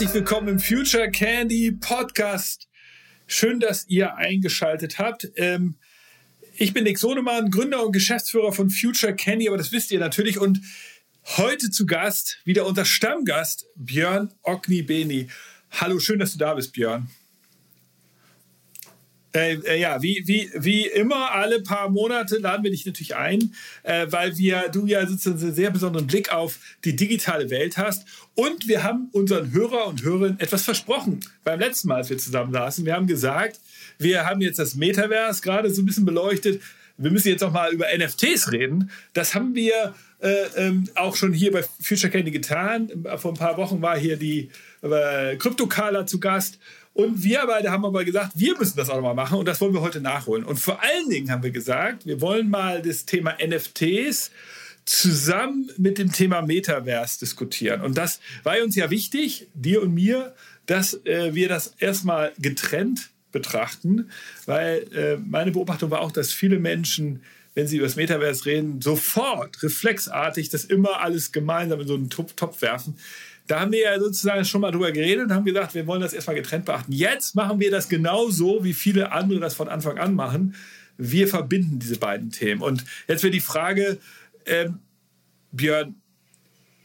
herzlich willkommen im Future Candy Podcast. Schön, dass ihr eingeschaltet habt. Ähm, ich bin Nick Sonemann, Gründer und Geschäftsführer von Future Candy, aber das wisst ihr natürlich. Und heute zu Gast, wieder unser Stammgast, Björn Ognibeni. Hallo, schön, dass du da bist, Björn. Äh, äh, ja, wie, wie, wie immer, alle paar Monate laden wir dich natürlich ein, äh, weil wir, du ja sozusagen einen sehr besonderen Blick auf die digitale Welt hast. Und wir haben unseren Hörer und Hörerinnen etwas versprochen beim letzten Mal, als wir zusammen saßen. Wir haben gesagt, wir haben jetzt das Metaverse gerade so ein bisschen beleuchtet. Wir müssen jetzt auch mal über NFTs reden. Das haben wir äh, ähm, auch schon hier bei Future Candy getan. Vor ein paar Wochen war hier die äh, Kryptokala zu Gast. Und wir beide haben aber gesagt, wir müssen das auch nochmal machen und das wollen wir heute nachholen. Und vor allen Dingen haben wir gesagt, wir wollen mal das Thema NFTs zusammen mit dem Thema Metaverse diskutieren. Und das war uns ja wichtig, dir und mir, dass äh, wir das erstmal getrennt betrachten, weil äh, meine Beobachtung war auch, dass viele Menschen, wenn sie über das Metaverse reden, sofort reflexartig das immer alles gemeinsam in so einen Topf werfen. Da haben wir ja sozusagen schon mal drüber geredet und haben gesagt, wir wollen das erstmal getrennt beachten. Jetzt machen wir das genauso, wie viele andere das von Anfang an machen. Wir verbinden diese beiden Themen. Und jetzt wäre die Frage, ähm, Björn,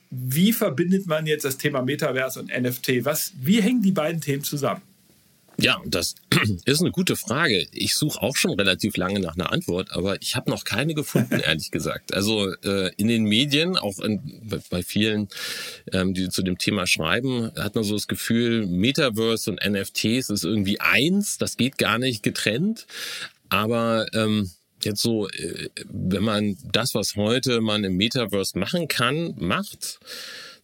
wie verbindet man jetzt das Thema Metaverse und NFT? Was, wie hängen die beiden Themen zusammen? Ja, das ist eine gute Frage. Ich suche auch schon relativ lange nach einer Antwort, aber ich habe noch keine gefunden, ehrlich gesagt. Also äh, in den Medien, auch in, bei vielen, ähm, die zu dem Thema schreiben, hat man so das Gefühl, Metaverse und NFTs ist irgendwie eins, das geht gar nicht getrennt. Aber ähm, jetzt so, äh, wenn man das, was heute man im Metaverse machen kann, macht,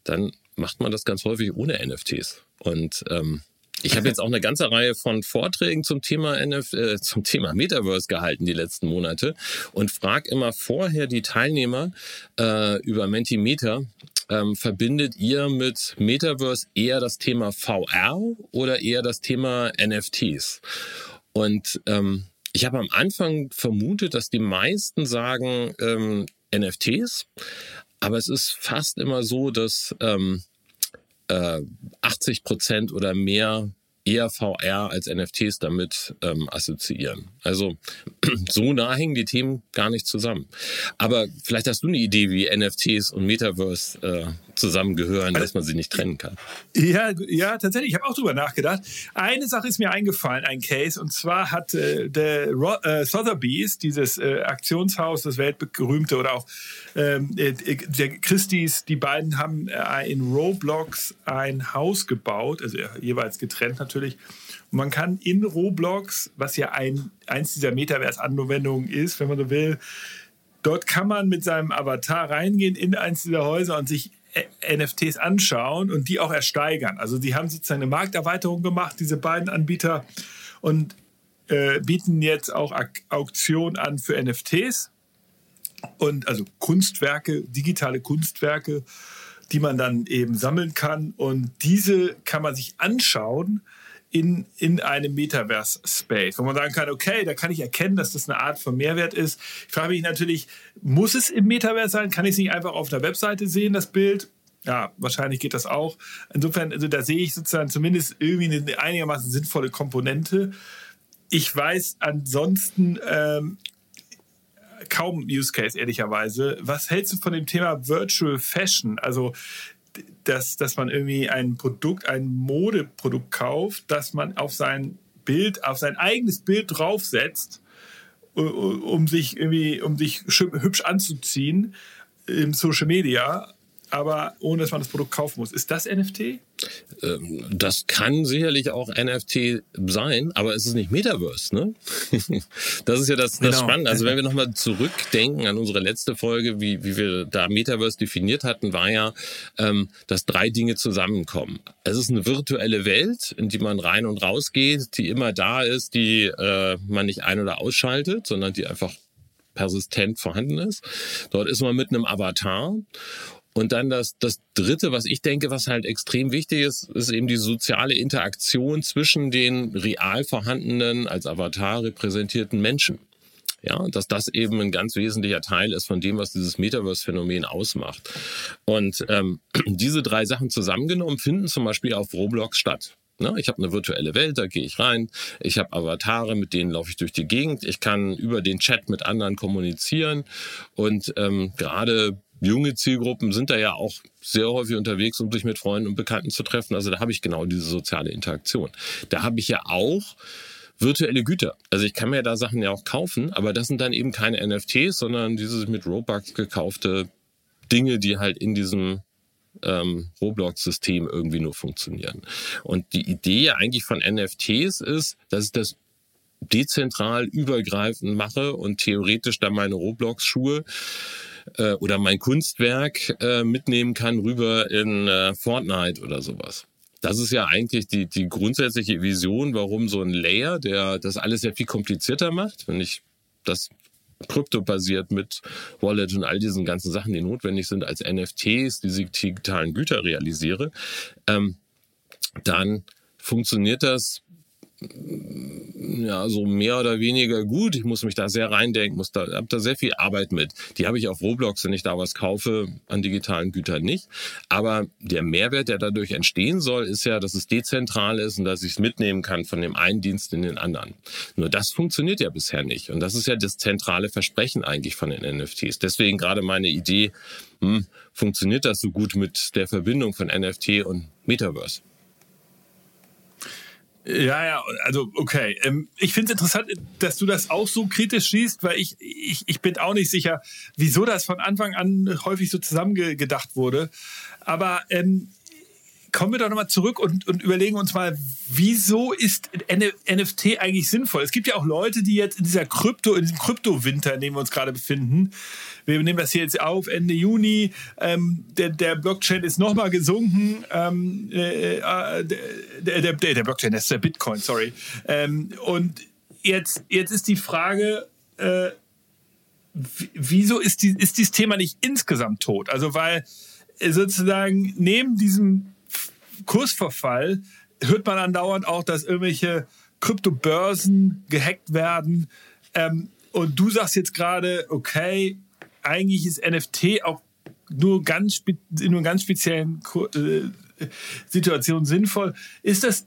dann macht man das ganz häufig ohne NFTs. Und ähm, ich habe jetzt auch eine ganze Reihe von Vorträgen zum Thema NF, äh, zum Thema Metaverse gehalten die letzten Monate und frage immer vorher die Teilnehmer äh, über Mentimeter, ähm, verbindet ihr mit Metaverse eher das Thema VR oder eher das Thema NFTs? Und ähm, ich habe am Anfang vermutet, dass die meisten sagen ähm, NFTs, aber es ist fast immer so, dass ähm, 80 äh, Prozent oder mehr eher VR als NFTs damit ähm, assoziieren. Also so nah hängen die Themen gar nicht zusammen. Aber vielleicht hast du eine Idee, wie NFTs und Metaverse äh, zusammengehören, dass man sie nicht trennen kann. Ja, ja, tatsächlich. Ich habe auch drüber nachgedacht. Eine Sache ist mir eingefallen, ein Case, und zwar hat äh, der Ro äh, Sotheby's, dieses äh, Aktionshaus, das weltberühmte, oder auch ähm, äh, der Christie's, die beiden haben äh, in Roblox ein Haus gebaut, also jeweils getrennt natürlich. Und man kann in Roblox, was ja ein, eins dieser Metaverse-Anwendungen ist, wenn man so will, dort kann man mit seinem Avatar reingehen in eins dieser Häuser und sich NFTs anschauen und die auch ersteigern. Also die haben sozusagen eine Markterweiterung gemacht, diese beiden Anbieter, und äh, bieten jetzt auch Auktionen an für NFTs und also Kunstwerke, digitale Kunstwerke, die man dann eben sammeln kann. Und diese kann man sich anschauen in, in einem Metaverse-Space, wo man sagen kann, okay, da kann ich erkennen, dass das eine Art von Mehrwert ist. Ich frage mich natürlich, muss es im Metaverse sein? Kann ich es nicht einfach auf der Webseite sehen, das Bild? Ja, wahrscheinlich geht das auch. Insofern, also da sehe ich sozusagen zumindest irgendwie eine einigermaßen sinnvolle Komponente. Ich weiß ansonsten ähm, kaum Use Case, ehrlicherweise. Was hältst du von dem Thema Virtual Fashion? Also dass, dass man irgendwie ein Produkt, ein Modeprodukt kauft, das man auf sein Bild, auf sein eigenes Bild draufsetzt, um sich irgendwie, um sich hübsch anzuziehen im Social Media aber ohne dass man das Produkt kaufen muss. Ist das NFT? Ähm, das kann sicherlich auch NFT sein, aber es ist nicht Metaverse, ne? Das ist ja das, das genau. Spannende. Also wenn wir nochmal zurückdenken an unsere letzte Folge, wie, wie wir da Metaverse definiert hatten, war ja, ähm, dass drei Dinge zusammenkommen. Es ist eine virtuelle Welt, in die man rein und raus geht, die immer da ist, die äh, man nicht ein- oder ausschaltet, sondern die einfach persistent vorhanden ist. Dort ist man mit einem Avatar und dann das, das Dritte, was ich denke, was halt extrem wichtig ist, ist eben die soziale Interaktion zwischen den real vorhandenen, als Avatar repräsentierten Menschen. Ja, dass das eben ein ganz wesentlicher Teil ist von dem, was dieses Metaverse-Phänomen ausmacht. Und ähm, diese drei Sachen zusammengenommen finden zum Beispiel auf Roblox statt. Ne? Ich habe eine virtuelle Welt, da gehe ich rein. Ich habe Avatare, mit denen laufe ich durch die Gegend. Ich kann über den Chat mit anderen kommunizieren. Und ähm, gerade junge Zielgruppen sind da ja auch sehr häufig unterwegs, um sich mit Freunden und Bekannten zu treffen. Also da habe ich genau diese soziale Interaktion. Da habe ich ja auch virtuelle Güter. Also ich kann mir da Sachen ja auch kaufen, aber das sind dann eben keine NFTs, sondern dieses mit Robux gekaufte Dinge, die halt in diesem ähm, Roblox-System irgendwie nur funktionieren. Und die Idee eigentlich von NFTs ist, dass ich das dezentral übergreifend mache und theoretisch dann meine Roblox-Schuhe äh, oder mein Kunstwerk äh, mitnehmen kann rüber in äh, Fortnite oder sowas. Das ist ja eigentlich die, die grundsätzliche Vision, warum so ein Layer, der das alles sehr viel komplizierter macht, wenn ich das kryptobasiert mit Wallet und all diesen ganzen Sachen, die notwendig sind als NFTs, diese digitalen Güter realisiere, ähm, dann funktioniert das ja, so mehr oder weniger gut. Ich muss mich da sehr reindenken, muss da, hab da sehr viel Arbeit mit. Die habe ich auf Roblox, wenn ich da was kaufe, an digitalen Gütern nicht. Aber der Mehrwert, der dadurch entstehen soll, ist ja, dass es dezentral ist und dass ich es mitnehmen kann von dem einen Dienst in den anderen. Nur das funktioniert ja bisher nicht. Und das ist ja das zentrale Versprechen eigentlich von den NFTs. Deswegen gerade meine Idee, hm, funktioniert das so gut mit der Verbindung von NFT und Metaverse? Ja, ja, also okay. Ähm, ich finde es interessant, dass du das auch so kritisch siehst, weil ich, ich, ich bin auch nicht sicher, wieso das von Anfang an häufig so zusammengedacht wurde. Aber ähm, kommen wir doch nochmal zurück und, und überlegen uns mal, wieso ist NFT eigentlich sinnvoll? Es gibt ja auch Leute, die jetzt in dieser Krypto, in diesem Kryptowinter, in dem wir uns gerade befinden, wir nehmen das hier jetzt auf, Ende Juni, ähm, der, der Blockchain ist nochmal gesunken, ähm, äh, äh, der, der, der, Blockchain, das ist der Bitcoin, sorry. Ähm, und jetzt, jetzt ist die Frage, äh, wieso ist, die, ist dieses Thema nicht insgesamt tot? Also weil sozusagen neben diesem Kursverfall hört man andauernd auch, dass irgendwelche Kryptobörsen gehackt werden. Ähm, und du sagst jetzt gerade, okay, eigentlich ist NFT auch nur ganz in nur ganz speziellen äh, Situationen sinnvoll. Ist das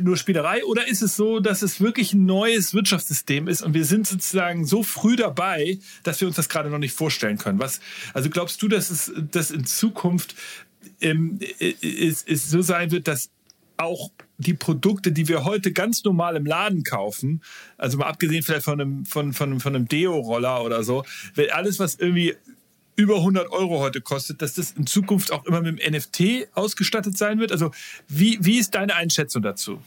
nur Spielerei oder ist es so, dass es wirklich ein neues Wirtschaftssystem ist und wir sind sozusagen so früh dabei, dass wir uns das gerade noch nicht vorstellen können? Was, also glaubst du, dass es dass in Zukunft ähm, es, es so sein wird, dass auch die Produkte, die wir heute ganz normal im Laden kaufen, also mal abgesehen vielleicht von einem, von, von, von einem Deo-Roller oder so, weil alles, was irgendwie über 100 Euro heute kostet, dass das in Zukunft auch immer mit dem NFT ausgestattet sein wird? Also wie, wie ist deine Einschätzung dazu?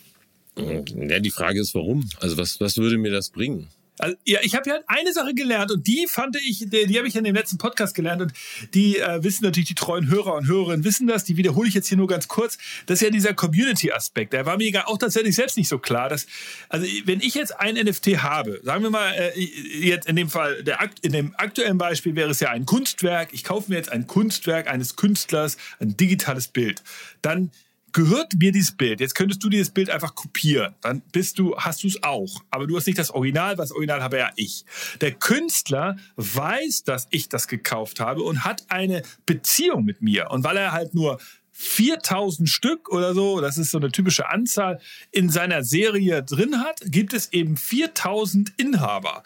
Ja, die Frage ist, warum? Also was, was würde mir das bringen? Also, ja, ich habe ja eine Sache gelernt und die fand ich, die, die habe ich in dem letzten Podcast gelernt und die äh, wissen natürlich, die treuen Hörer und Hörerinnen wissen das, die wiederhole ich jetzt hier nur ganz kurz. Das ist ja dieser Community-Aspekt. Der war mir auch tatsächlich selbst nicht so klar. Dass, also wenn ich jetzt ein NFT habe, sagen wir mal, äh, jetzt in dem Fall, der, in dem aktuellen Beispiel wäre es ja ein Kunstwerk. Ich kaufe mir jetzt ein Kunstwerk eines Künstlers, ein digitales Bild. Dann gehört mir dieses Bild. Jetzt könntest du dieses Bild einfach kopieren. Dann bist du, hast du es auch. Aber du hast nicht das Original, was Original habe ja ich. Der Künstler weiß, dass ich das gekauft habe und hat eine Beziehung mit mir. Und weil er halt nur 4000 Stück oder so, das ist so eine typische Anzahl, in seiner Serie drin hat, gibt es eben 4000 Inhaber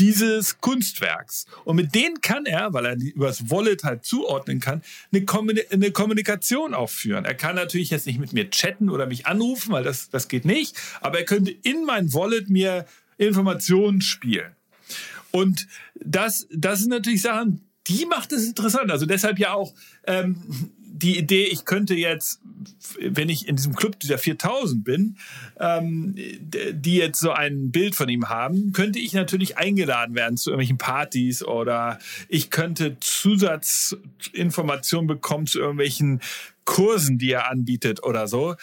dieses Kunstwerks. Und mit denen kann er, weil er übers Wallet halt zuordnen kann, eine, eine Kommunikation aufführen. Er kann natürlich jetzt nicht mit mir chatten oder mich anrufen, weil das, das geht nicht, aber er könnte in mein Wallet mir Informationen spielen. Und das, das sind natürlich Sachen, die macht es interessant. Also deshalb ja auch ähm, die Idee, ich könnte jetzt, wenn ich in diesem Club dieser 4000 bin, ähm, die jetzt so ein Bild von ihm haben, könnte ich natürlich eingeladen werden zu irgendwelchen Partys oder ich könnte Zusatzinformationen bekommen zu irgendwelchen Kursen, die er anbietet oder so.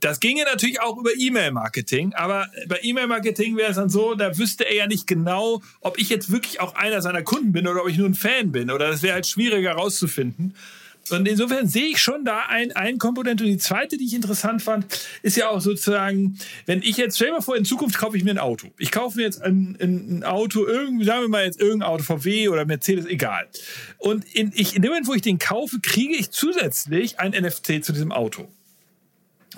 Das ginge natürlich auch über E-Mail-Marketing, aber bei E-Mail-Marketing wäre es dann so, da wüsste er ja nicht genau, ob ich jetzt wirklich auch einer seiner Kunden bin oder ob ich nur ein Fan bin oder das wäre halt schwieriger herauszufinden. Und insofern sehe ich schon da ein, ein Komponent. Und die zweite, die ich interessant fand, ist ja auch sozusagen, wenn ich jetzt, stell dir mal vor, in Zukunft kaufe ich mir ein Auto. Ich kaufe mir jetzt ein, ein, ein Auto, irgendwie, sagen wir mal jetzt irgendein Auto, VW oder Mercedes, egal. Und in, ich, in dem Moment, wo ich den kaufe, kriege ich zusätzlich ein NFT zu diesem Auto.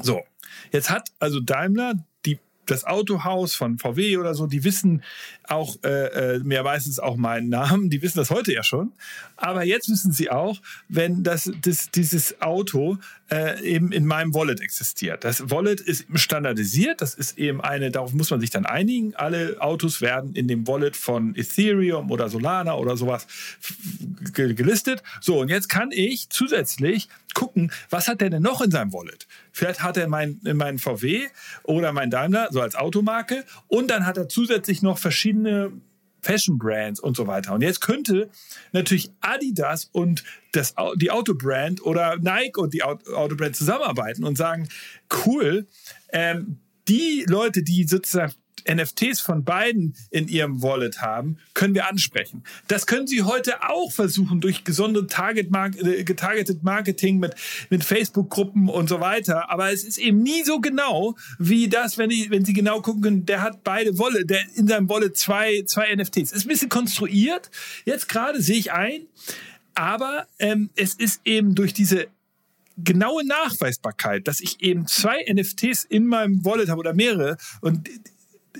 So. Jetzt hat also Daimler das Autohaus von VW oder so, die wissen auch, äh, äh, mehr weiß es auch meinen Namen, die wissen das heute ja schon. Aber jetzt wissen sie auch, wenn das, das, dieses Auto äh, eben in meinem Wallet existiert. Das Wallet ist standardisiert, das ist eben eine, darauf muss man sich dann einigen. Alle Autos werden in dem Wallet von Ethereum oder Solana oder sowas gelistet. So, und jetzt kann ich zusätzlich gucken, was hat der denn noch in seinem Wallet? Vielleicht hat er mein, mein VW oder mein Daimler, so als Automarke. Und dann hat er zusätzlich noch verschiedene Fashion Brands und so weiter. Und jetzt könnte natürlich Adidas und das, die Autobrand oder Nike und die Autobrand zusammenarbeiten und sagen, cool, ähm, die Leute, die sozusagen NFTs von beiden in ihrem Wallet haben, können wir ansprechen. Das können Sie heute auch versuchen durch gesondere Target äh, getargeted Marketing mit, mit Facebook-Gruppen und so weiter. Aber es ist eben nie so genau wie das, wenn, die, wenn Sie genau gucken können, der hat beide Wolle, der in seinem Wallet zwei, zwei NFTs. Ist ein bisschen konstruiert. Jetzt gerade sehe ich ein. Aber ähm, es ist eben durch diese genaue Nachweisbarkeit, dass ich eben zwei NFTs in meinem Wallet habe oder mehrere und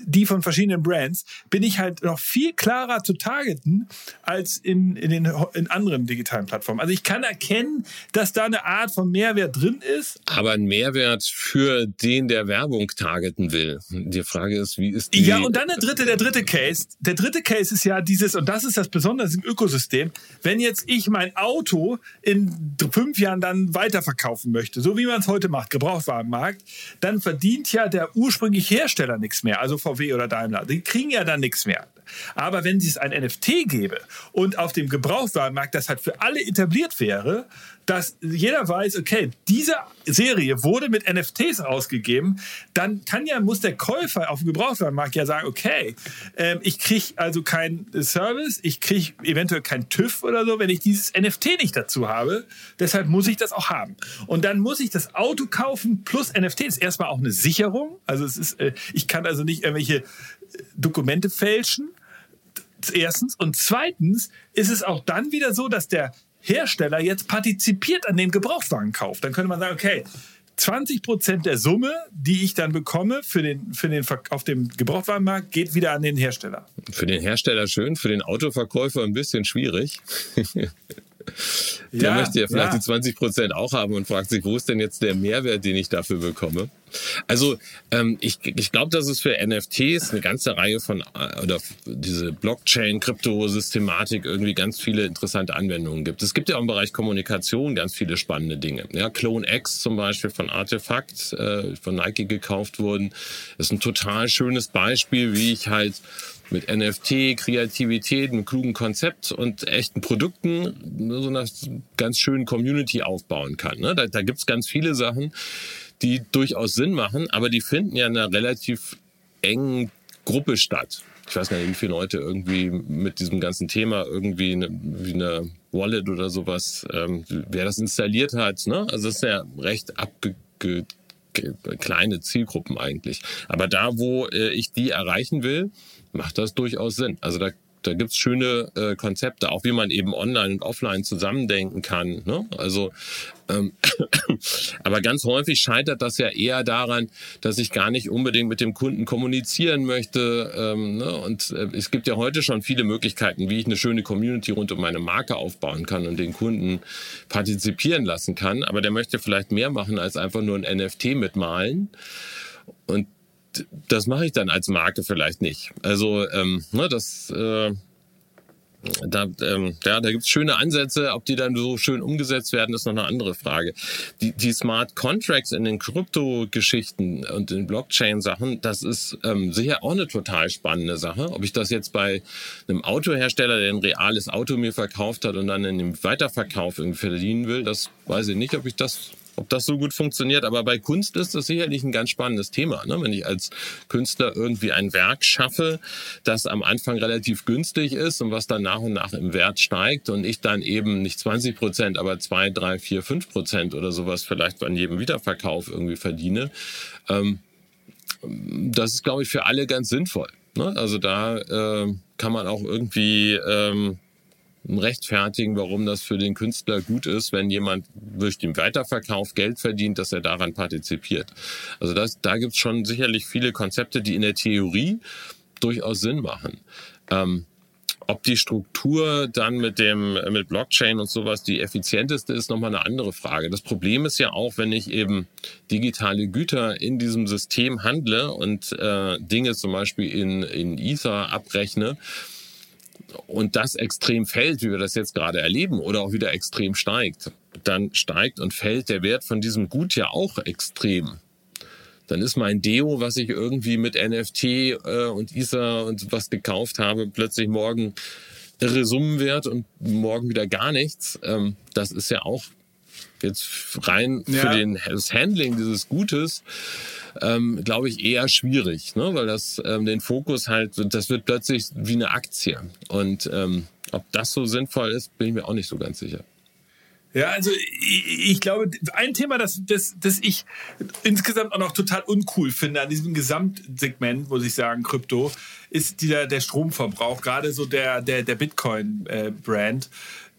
die von verschiedenen Brands, bin ich halt noch viel klarer zu targeten als in, in den in anderen digitalen Plattformen. Also ich kann erkennen, dass da eine Art von Mehrwert drin ist. Aber ein Mehrwert für den, der Werbung targeten will. Die Frage ist, wie ist die... Ja, und dann der dritte, der dritte Case. Der dritte Case ist ja dieses, und das ist das Besondere im Ökosystem, wenn jetzt ich mein Auto in fünf Jahren dann weiterverkaufen möchte, so wie man es heute macht, Gebrauchtwagenmarkt, dann verdient ja der ursprüngliche Hersteller nichts mehr. Also VW oder Daimler. Die kriegen ja dann nichts mehr. Aber wenn es ein NFT gäbe und auf dem Gebrauchtwagenmarkt das halt für alle etabliert wäre, dass jeder weiß, okay, diese Serie wurde mit NFTs ausgegeben, dann kann ja, muss der Käufer auf dem Gebrauchtwagenmarkt ja sagen, okay, äh, ich kriege also keinen Service, ich kriege eventuell kein TÜV oder so, wenn ich dieses NFT nicht dazu habe. Deshalb muss ich das auch haben. Und dann muss ich das Auto kaufen plus NFT. Das ist erstmal auch eine Sicherung. Also es ist, äh, ich kann also nicht irgendwelche Dokumente fälschen erstens. Und zweitens ist es auch dann wieder so, dass der Hersteller jetzt partizipiert an dem Gebrauchtwagenkauf. Dann könnte man sagen, okay, 20 Prozent der Summe, die ich dann bekomme für den, für den auf dem Gebrauchtwagenmarkt, geht wieder an den Hersteller. Für den Hersteller schön, für den Autoverkäufer ein bisschen schwierig. Der ja, möchte ja vielleicht ja. die 20 Prozent auch haben und fragt sich, wo ist denn jetzt der Mehrwert, den ich dafür bekomme? Also ähm, ich, ich glaube, dass es für NFTs eine ganze Reihe von äh, oder diese Blockchain, Kryptosystematik irgendwie ganz viele interessante Anwendungen gibt. Es gibt ja auch im Bereich Kommunikation ganz viele spannende Dinge. Ja, Clone X zum Beispiel von Artefakt äh, von Nike gekauft wurden, ist ein total schönes Beispiel, wie ich halt mit NFT, Kreativität, einem klugen Konzept und echten Produkten so einer ganz schönen Community aufbauen kann. Ne? Da, da gibt's ganz viele Sachen, die durchaus Sinn machen, aber die finden ja in einer relativ engen Gruppe statt. Ich weiß gar nicht, wie viele Leute irgendwie mit diesem ganzen Thema irgendwie eine, wie eine Wallet oder sowas, ähm, wer das installiert hat. Ne? Also es ist ja recht abge kleine Zielgruppen eigentlich. Aber da, wo äh, ich die erreichen will, macht das durchaus Sinn. Also da da gibt's schöne äh, Konzepte, auch wie man eben online und offline zusammendenken kann. Ne? Also, ähm, aber ganz häufig scheitert das ja eher daran, dass ich gar nicht unbedingt mit dem Kunden kommunizieren möchte. Ähm, ne? Und äh, es gibt ja heute schon viele Möglichkeiten, wie ich eine schöne Community rund um meine Marke aufbauen kann und den Kunden partizipieren lassen kann. Aber der möchte vielleicht mehr machen als einfach nur ein NFT mitmalen. Und das mache ich dann als Marke vielleicht nicht. Also ähm, ne, das äh, da, ähm, ja, da gibt's schöne Ansätze, ob die dann so schön umgesetzt werden, ist noch eine andere Frage. Die, die Smart Contracts in den Krypto-Geschichten und den Blockchain-Sachen, das ist ähm, sicher auch eine total spannende Sache. Ob ich das jetzt bei einem Autohersteller, der ein reales Auto mir verkauft hat und dann in dem Weiterverkauf irgendwie verdienen will, das weiß ich nicht, ob ich das ob das so gut funktioniert. Aber bei Kunst ist das sicherlich ein ganz spannendes Thema. Ne? Wenn ich als Künstler irgendwie ein Werk schaffe, das am Anfang relativ günstig ist und was dann nach und nach im Wert steigt und ich dann eben nicht 20 Prozent, aber zwei, drei, vier, fünf Prozent oder sowas vielleicht an jedem Wiederverkauf irgendwie verdiene. Ähm, das ist, glaube ich, für alle ganz sinnvoll. Ne? Also da äh, kann man auch irgendwie ähm, rechtfertigen, warum das für den Künstler gut ist, wenn jemand durch den Weiterverkauf Geld verdient, dass er daran partizipiert. Also das, da gibt's schon sicherlich viele Konzepte, die in der Theorie durchaus Sinn machen. Ähm, ob die Struktur dann mit dem mit Blockchain und sowas die effizienteste ist, nochmal eine andere Frage. Das Problem ist ja auch, wenn ich eben digitale Güter in diesem System handle und äh, Dinge zum Beispiel in, in Ether abrechne, und das extrem fällt, wie wir das jetzt gerade erleben, oder auch wieder extrem steigt, dann steigt und fällt der Wert von diesem Gut ja auch extrem. Dann ist mein Deo, was ich irgendwie mit NFT äh, und Ether und was gekauft habe, plötzlich morgen irre Summen wert und morgen wieder gar nichts. Ähm, das ist ja auch jetzt rein ja. für den, das Handling dieses Gutes ähm, glaube ich, eher schwierig, ne? weil das ähm, den Fokus halt, das wird plötzlich wie eine Aktie. Und ähm, ob das so sinnvoll ist, bin ich mir auch nicht so ganz sicher. Ja, also ich, ich glaube, ein Thema, das, das, das ich insgesamt auch noch total uncool finde an diesem Gesamtsegment, muss ich sagen, Krypto, ist dieser, der Stromverbrauch, gerade so der, der, der Bitcoin-Brand. Äh,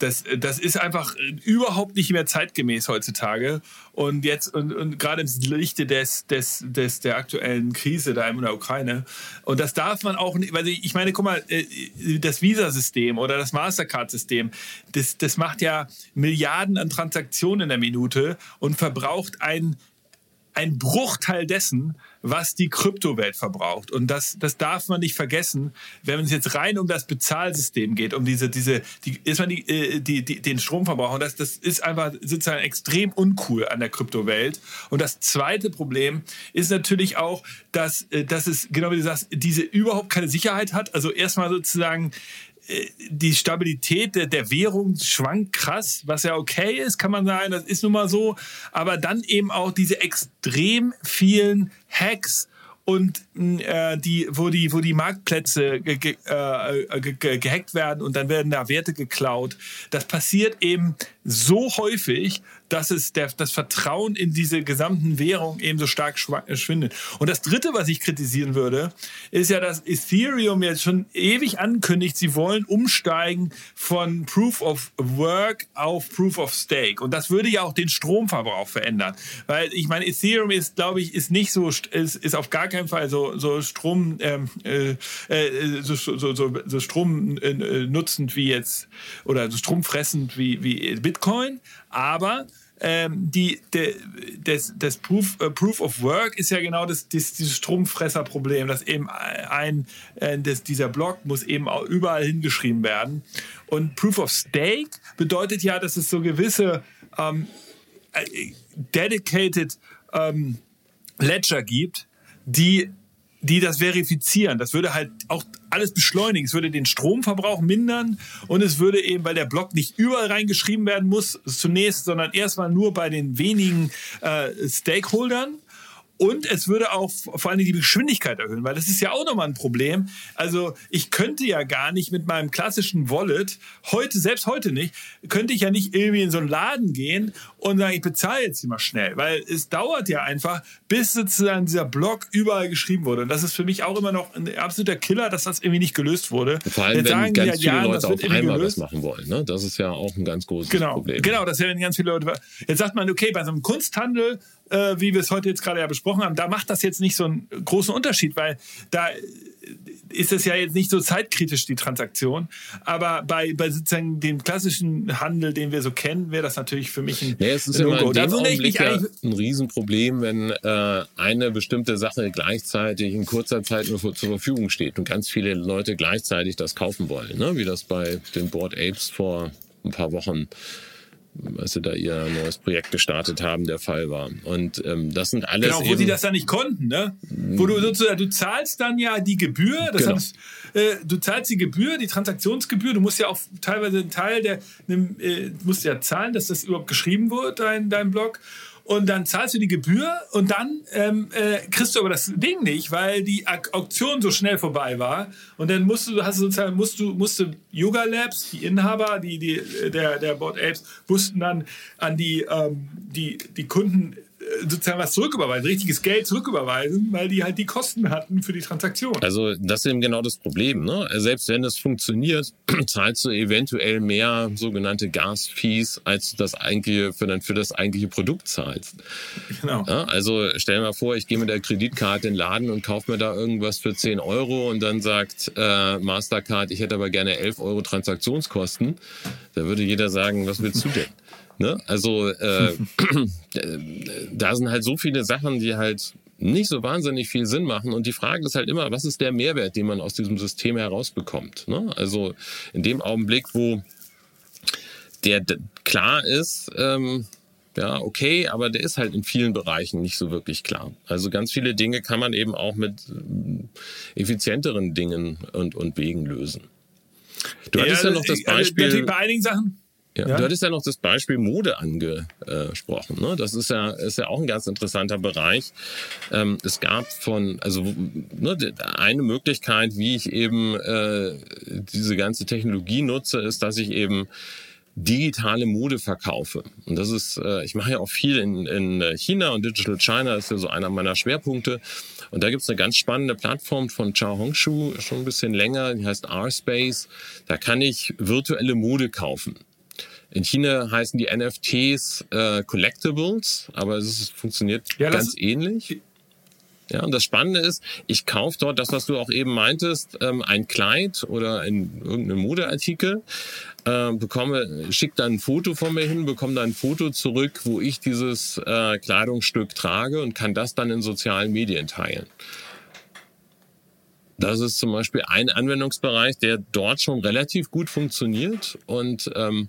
das, das ist einfach überhaupt nicht mehr zeitgemäß heutzutage. Und jetzt, und, und gerade im Lichte des, des, des, der aktuellen Krise da in der Ukraine. Und das darf man auch nicht, weil ich meine, guck mal, äh, das Visa-System oder das Mastercard-System, das, das macht ja Milliarden an Transaktionen in der Minute und verbraucht ein ein Bruchteil dessen, was die Kryptowelt verbraucht. Und das, das darf man nicht vergessen, wenn es jetzt rein um das Bezahlsystem geht, um diese, diese, die, ist man die, äh, die, die, den Stromverbrauch. Und das, das ist einfach sozusagen extrem uncool an der Kryptowelt. Und das zweite Problem ist natürlich auch, dass, äh, dass es, genau wie du sagst, diese überhaupt keine Sicherheit hat. Also erstmal sozusagen, die Stabilität der, der Währung schwankt krass, was ja okay ist, kann man sagen, das ist nun mal so. Aber dann eben auch diese extrem vielen Hacks und äh, die, wo die, wo die Marktplätze ge, ge, äh, ge, gehackt werden und dann werden da Werte geklaut. Das passiert eben so häufig, dass es der, das Vertrauen in diese gesamten Währungen eben so stark schwindet. Und das Dritte, was ich kritisieren würde, ist ja, dass Ethereum jetzt schon ewig ankündigt, sie wollen umsteigen von Proof of Work auf Proof of Stake. Und das würde ja auch den Stromverbrauch verändern. Weil ich meine, Ethereum ist, glaube ich, ist nicht so, ist, ist auf gar keinen Fall so, so Strom, ähm, äh, äh so, so, so, so Strom äh, wie jetzt, oder so stromfressend wie, wie Bitcoin. Aber ähm, die, de, das, das Proof, äh, Proof of Work ist ja genau das, das, dieses Stromfresserproblem, dass eben ein, äh, das, dieser Block muss eben auch überall hingeschrieben werden. Und Proof of Stake bedeutet ja, dass es so gewisse ähm, äh, dedicated ähm, Ledger gibt, die die das verifizieren. Das würde halt auch alles beschleunigen. Es würde den Stromverbrauch mindern und es würde eben, weil der Block nicht überall reingeschrieben werden muss, zunächst, sondern erstmal nur bei den wenigen äh, Stakeholdern und es würde auch vor allem die Geschwindigkeit erhöhen, weil das ist ja auch nochmal ein Problem. Also ich könnte ja gar nicht mit meinem klassischen Wallet, heute, selbst heute nicht, könnte ich ja nicht irgendwie in so einen Laden gehen und sagen, ich bezahle jetzt hier mal schnell. Weil es dauert ja einfach, bis sozusagen dieser Block überall geschrieben wurde. Und das ist für mich auch immer noch ein absoluter Killer, dass das irgendwie nicht gelöst wurde. Vor allem, jetzt wenn ganz viele Jahren, Leute auf einmal gelöst. das machen wollen. Ne? Das ist ja auch ein ganz großes genau, Problem. Genau, das werden ganz viele Leute. Jetzt sagt man, okay, bei so einem Kunsthandel äh, wie wir es heute jetzt gerade ja besprochen haben, da macht das jetzt nicht so einen großen Unterschied, weil da ist es ja jetzt nicht so zeitkritisch, die Transaktion. Aber bei, bei sozusagen dem klassischen Handel, den wir so kennen, wäre das natürlich für mich ein ja, es ist Logo. Immer in dem Augenblick ja ein Riesenproblem, wenn äh, eine bestimmte Sache gleichzeitig in kurzer Zeit nur zur Verfügung steht und ganz viele Leute gleichzeitig das kaufen wollen, ne? wie das bei den Board Apes vor ein paar Wochen als sie da ihr neues Projekt gestartet haben, der Fall war. Und ähm, das sind alles. Genau, wo sie das dann nicht konnten, ne? Wo du sozusagen, du zahlst dann ja die Gebühr, das genau. heißt, äh, du zahlst die Gebühr, die Transaktionsgebühr, du musst ja auch teilweise einen Teil der, ne, äh, musst ja zahlen, dass das überhaupt geschrieben wird, dein, dein Blog. Und dann zahlst du die Gebühr und dann ähm, äh, kriegst du aber das Ding nicht, weil die Auktion so schnell vorbei war. Und dann musst du, hast du sozusagen, musst du, musste Yoga Labs, die Inhaber, die, die, der, der Board Apes, mussten dann an die, ähm, die, die Kunden sozusagen was zurücküberweisen, richtiges Geld zurücküberweisen, weil die halt die Kosten hatten für die Transaktion. Also das ist eben genau das Problem. Ne? Selbst wenn es funktioniert, zahlst du eventuell mehr sogenannte Gas-Fees, als du das eigentliche für, dann für das eigentliche Produkt zahlst. Genau. Ja, also stell dir mal vor, ich gehe mit der Kreditkarte in den Laden und kaufe mir da irgendwas für 10 Euro und dann sagt äh, Mastercard, ich hätte aber gerne 11 Euro Transaktionskosten. Da würde jeder sagen, was willst du denn? Ne? Also äh, da sind halt so viele Sachen, die halt nicht so wahnsinnig viel Sinn machen. Und die Frage ist halt immer, was ist der Mehrwert, den man aus diesem System herausbekommt? Ne? Also in dem Augenblick, wo der klar ist, ähm, ja, okay, aber der ist halt in vielen Bereichen nicht so wirklich klar. Also ganz viele Dinge kann man eben auch mit äh, effizienteren Dingen und, und Wegen lösen. Du hattest ja noch das also, Beispiel. Also, bei einigen Sachen ja, ja. Du hattest ja noch das Beispiel Mode angesprochen. Ne? Das ist ja, ist ja auch ein ganz interessanter Bereich. Ähm, es gab von, also ne, eine Möglichkeit, wie ich eben äh, diese ganze Technologie nutze, ist, dass ich eben digitale Mode verkaufe. Und das ist, äh, ich mache ja auch viel in, in China und Digital China ist ja so einer meiner Schwerpunkte. Und da gibt es eine ganz spannende Plattform von Chao Hongshu, schon ein bisschen länger, die heißt R-Space. Da kann ich virtuelle Mode kaufen. In China heißen die NFTs äh, Collectibles, aber es ist, funktioniert ja, ganz ähnlich. Ja, und das Spannende ist, ich kaufe dort das, was du auch eben meintest, ähm, ein Kleid oder ein, irgendeinen Modeartikel, äh, bekomme, schick dann ein Foto von mir hin, bekomme dann ein Foto zurück, wo ich dieses äh, Kleidungsstück trage und kann das dann in sozialen Medien teilen. Das ist zum Beispiel ein Anwendungsbereich, der dort schon relativ gut funktioniert und ähm,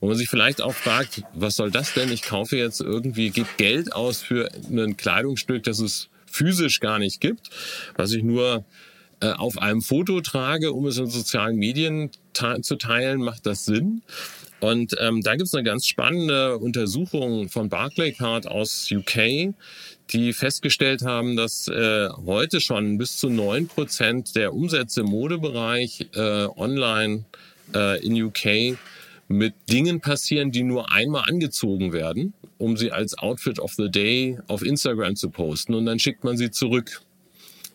wo man sich vielleicht auch fragt, was soll das denn? Ich kaufe jetzt irgendwie, gebe Geld aus für ein Kleidungsstück, das es physisch gar nicht gibt, was ich nur äh, auf einem Foto trage, um es in sozialen Medien zu teilen, macht das Sinn. Und ähm, da gibt es eine ganz spannende Untersuchung von Barclaycard aus UK, die festgestellt haben, dass äh, heute schon bis zu neun Prozent der Umsätze im Modebereich äh, online äh, in UK mit Dingen passieren, die nur einmal angezogen werden, um sie als Outfit of the Day auf Instagram zu posten und dann schickt man sie zurück.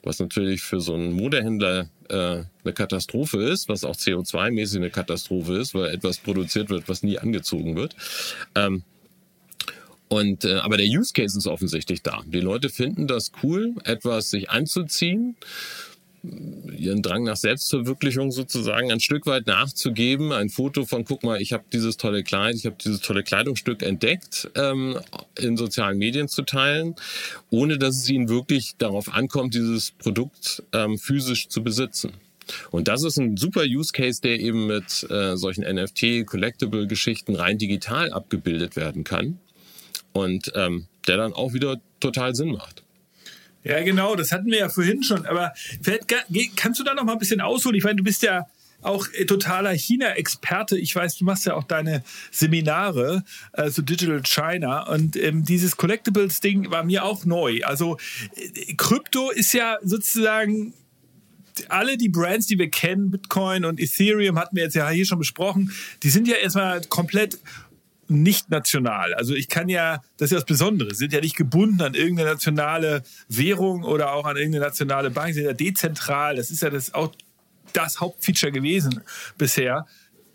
Was natürlich für so einen Modehändler äh, eine Katastrophe ist, was auch CO2-mäßig eine Katastrophe ist, weil etwas produziert wird, was nie angezogen wird. Ähm, und äh, aber der Use Case ist offensichtlich da. Die Leute finden das cool, etwas sich anzuziehen ihren Drang nach Selbstverwirklichung sozusagen ein Stück weit nachzugeben. Ein Foto von, guck mal, ich habe dieses tolle Kleid, ich habe dieses tolle Kleidungsstück entdeckt, ähm, in sozialen Medien zu teilen, ohne dass es ihnen wirklich darauf ankommt, dieses Produkt ähm, physisch zu besitzen. Und das ist ein super Use Case, der eben mit äh, solchen NFT, Collectible-Geschichten rein digital abgebildet werden kann und ähm, der dann auch wieder total Sinn macht. Ja, genau, das hatten wir ja vorhin schon. Aber kannst du da noch mal ein bisschen ausholen? Ich meine, du bist ja auch äh, totaler China-Experte. Ich weiß, du machst ja auch deine Seminare äh, zu Digital China und ähm, dieses Collectibles-Ding war mir auch neu. Also äh, Krypto ist ja sozusagen alle die Brands, die wir kennen, Bitcoin und Ethereum hatten wir jetzt ja hier schon besprochen, die sind ja erstmal komplett nicht national. Also ich kann ja, das ist ja das Besondere, sind ja nicht gebunden an irgendeine nationale Währung oder auch an irgendeine nationale Bank, sind ja dezentral. Das ist ja das auch das Hauptfeature gewesen bisher.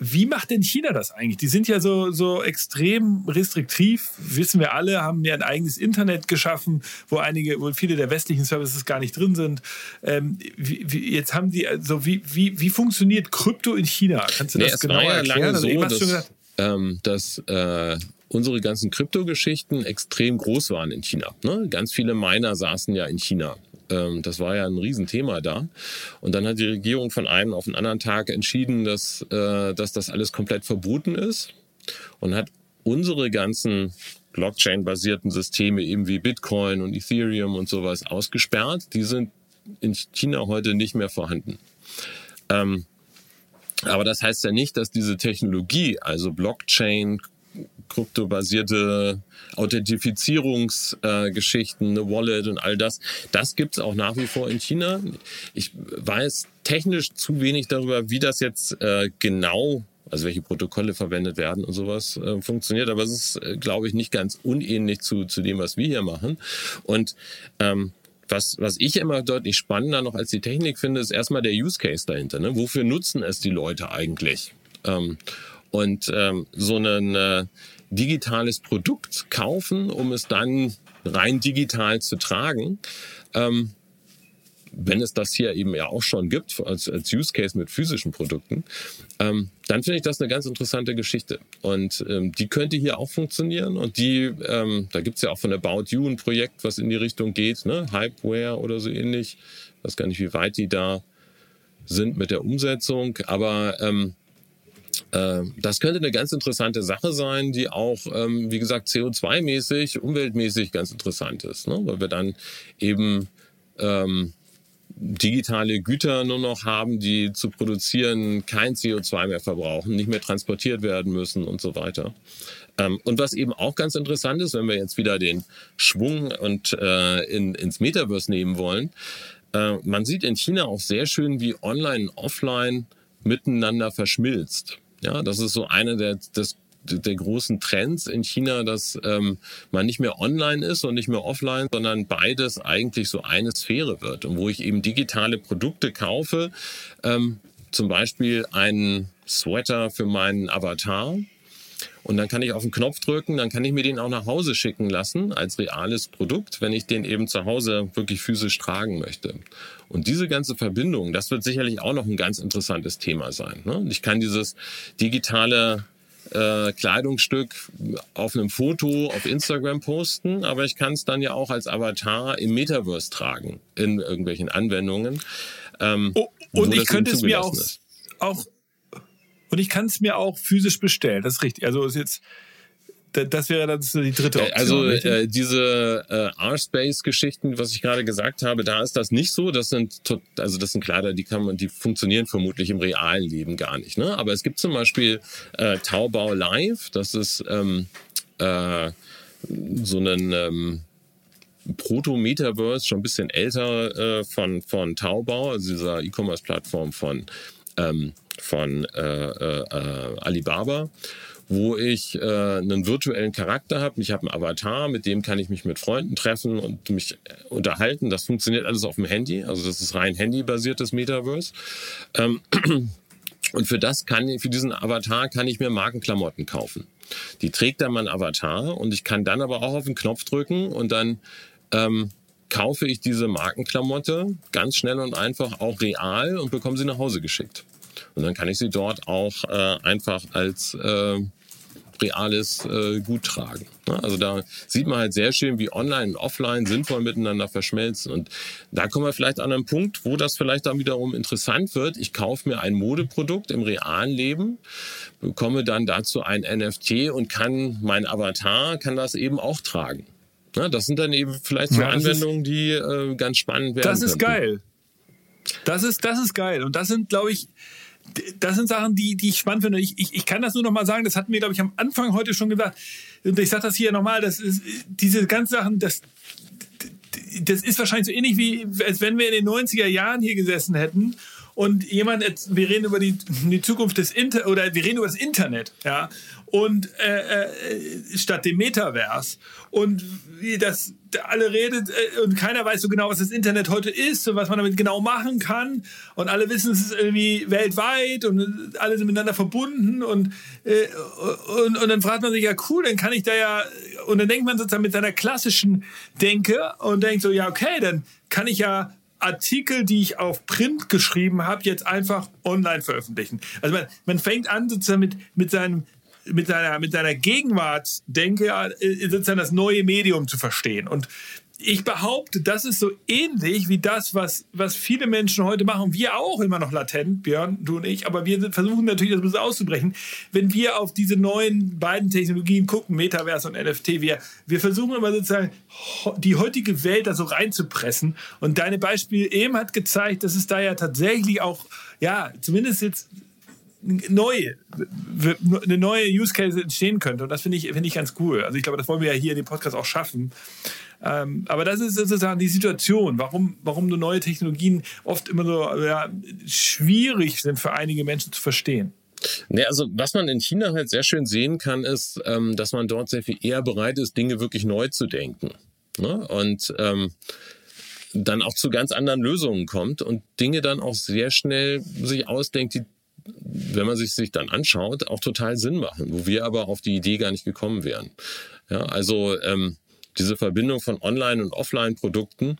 Wie macht denn China das eigentlich? Die sind ja so, so extrem restriktiv, wissen wir alle, haben ja ein eigenes Internet geschaffen, wo einige, wo viele der westlichen Services gar nicht drin sind. Ähm, wie, wie, jetzt haben die, also wie, wie, wie funktioniert Krypto in China? Kannst du nee, das genau ja erklären? Also, so, ähm, dass äh, unsere ganzen Kryptogeschichten extrem groß waren in China. Ne? Ganz viele Miner saßen ja in China. Ähm, das war ja ein Riesenthema da. Und dann hat die Regierung von einem auf den anderen Tag entschieden, dass, äh, dass das alles komplett verboten ist und hat unsere ganzen Blockchain-basierten Systeme eben wie Bitcoin und Ethereum und sowas ausgesperrt. Die sind in China heute nicht mehr vorhanden. Ähm, aber das heißt ja nicht, dass diese Technologie, also Blockchain, kryptobasierte Authentifizierungsgeschichten, äh, eine Wallet und all das. Das gibt's auch nach wie vor in China. Ich weiß technisch zu wenig darüber, wie das jetzt äh, genau also welche Protokolle verwendet werden und sowas äh, funktioniert. Aber es ist, äh, glaube ich, nicht ganz unähnlich zu, zu dem, was wir hier machen. Und ähm, was, was ich immer deutlich spannender noch als die Technik finde, ist erstmal der Use Case dahinter. Ne? Wofür nutzen es die Leute eigentlich? Ähm, und ähm, so ein äh, digitales Produkt kaufen, um es dann rein digital zu tragen, ähm, wenn es das hier eben ja auch schon gibt, als, als Use Case mit physischen Produkten, ähm, dann finde ich das eine ganz interessante Geschichte. Und ähm, die könnte hier auch funktionieren. Und die, ähm, da gibt's ja auch von About You ein Projekt, was in die Richtung geht, ne? Hypeware oder so ähnlich. Ich weiß gar nicht, wie weit die da sind mit der Umsetzung. Aber ähm, äh, das könnte eine ganz interessante Sache sein, die auch, ähm, wie gesagt, CO2-mäßig, umweltmäßig ganz interessant ist, ne? weil wir dann eben ähm, digitale Güter nur noch haben, die zu produzieren kein CO2 mehr verbrauchen, nicht mehr transportiert werden müssen und so weiter. Ähm, und was eben auch ganz interessant ist, wenn wir jetzt wieder den Schwung und äh, in, ins Metaverse nehmen wollen, äh, man sieht in China auch sehr schön, wie Online und Offline miteinander verschmilzt. Ja, das ist so eine der, des der großen Trends in China, dass ähm, man nicht mehr online ist und nicht mehr offline, sondern beides eigentlich so eine Sphäre wird. Und wo ich eben digitale Produkte kaufe, ähm, zum Beispiel einen Sweater für meinen Avatar, und dann kann ich auf den Knopf drücken, dann kann ich mir den auch nach Hause schicken lassen als reales Produkt, wenn ich den eben zu Hause wirklich physisch tragen möchte. Und diese ganze Verbindung, das wird sicherlich auch noch ein ganz interessantes Thema sein. Ne? Ich kann dieses digitale äh, Kleidungsstück auf einem Foto auf Instagram posten, aber ich kann es dann ja auch als Avatar im Metaverse tragen, in irgendwelchen Anwendungen. Ähm, oh, und ich könnte es mir auch, auch und ich kann es mir auch physisch bestellen. Das ist richtig. Also ist jetzt das wäre dann die dritte Option. Also äh, diese äh, R-Space-Geschichten, was ich gerade gesagt habe, da ist das nicht so. Das sind also das sind Kleider, die kann man, die funktionieren vermutlich im realen Leben gar nicht. Ne? Aber es gibt zum Beispiel äh, Taobao Live. Das ist ähm, äh, so ein ähm, Proto-Metaverse, schon ein bisschen älter äh, von von Taobao, also dieser E-Commerce-Plattform von ähm, von äh, äh, äh Alibaba wo ich äh, einen virtuellen Charakter habe. Ich habe einen Avatar, mit dem kann ich mich mit Freunden treffen und mich äh, unterhalten. Das funktioniert alles auf dem Handy. Also das ist rein handybasiertes Metaverse. Ähm, und für das kann, für diesen Avatar kann ich mir Markenklamotten kaufen. Die trägt dann mein Avatar und ich kann dann aber auch auf den Knopf drücken und dann ähm, kaufe ich diese Markenklamotte ganz schnell und einfach auch real und bekomme sie nach Hause geschickt. Und dann kann ich sie dort auch äh, einfach als äh, reales äh, Gut tragen. Ne? Also da sieht man halt sehr schön, wie Online und Offline sinnvoll miteinander verschmelzen. Und da kommen wir vielleicht an einen Punkt, wo das vielleicht dann wiederum interessant wird. Ich kaufe mir ein Modeprodukt im realen Leben, bekomme dann dazu ein NFT und kann mein Avatar, kann das eben auch tragen. Ne? Das sind dann eben vielleicht so ja, Anwendungen, ist, die äh, ganz spannend werden. Das ist könnten. geil. Das ist, das ist geil. Und das sind, glaube ich, das sind Sachen, die, die ich spannend finde. Ich, ich, ich kann das nur noch mal sagen, das hatten wir, glaube ich, am Anfang heute schon gesagt. Und ich sage das hier nochmal, das ist, diese ganzen Sachen, das, das ist wahrscheinlich so ähnlich wie, als wenn wir in den 90er Jahren hier gesessen hätten und jemand, wir reden über die, die Zukunft des Inter oder wir reden über das Internet, ja, und äh, äh, statt dem Metaverse. Und wie das alle redet äh, und keiner weiß so genau, was das Internet heute ist und was man damit genau machen kann. Und alle wissen es ist irgendwie weltweit und alle sind miteinander verbunden. Und, äh, und, und dann fragt man sich ja cool, dann kann ich da ja und dann denkt man sozusagen mit seiner klassischen Denke und denkt so ja okay, dann kann ich ja Artikel, die ich auf Print geschrieben habe, jetzt einfach online veröffentlichen. Also man, man fängt an sozusagen mit, mit seinem mit seiner, mit seiner Gegenwart denke, äh, sozusagen das neue Medium zu verstehen. Und ich behaupte, das ist so ähnlich wie das, was, was viele Menschen heute machen. Wir auch immer noch latent, Björn, du und ich, aber wir versuchen natürlich, das ein bisschen auszubrechen. Wenn wir auf diese neuen beiden Technologien gucken, Metaverse und NFT, wir, wir versuchen immer sozusagen die heutige Welt da so reinzupressen. Und deine Beispiel eben hat gezeigt, dass es da ja tatsächlich auch, ja, zumindest jetzt neu, eine neue Use Case entstehen könnte. Und das finde ich, finde ich ganz cool. Also ich glaube, das wollen wir ja hier in dem Podcast auch schaffen. Ähm, aber das ist sozusagen die Situation, warum, warum so neue Technologien oft immer so ja, schwierig sind für einige Menschen zu verstehen. Nee, also was man in China halt sehr schön sehen kann, ist, ähm, dass man dort sehr viel eher bereit ist, Dinge wirklich neu zu denken. Ne? Und ähm, dann auch zu ganz anderen Lösungen kommt und Dinge dann auch sehr schnell sich ausdenkt, die wenn man sich sich dann anschaut, auch total Sinn machen, wo wir aber auf die Idee gar nicht gekommen wären. Ja, also ähm, diese Verbindung von Online- und Offline-Produkten,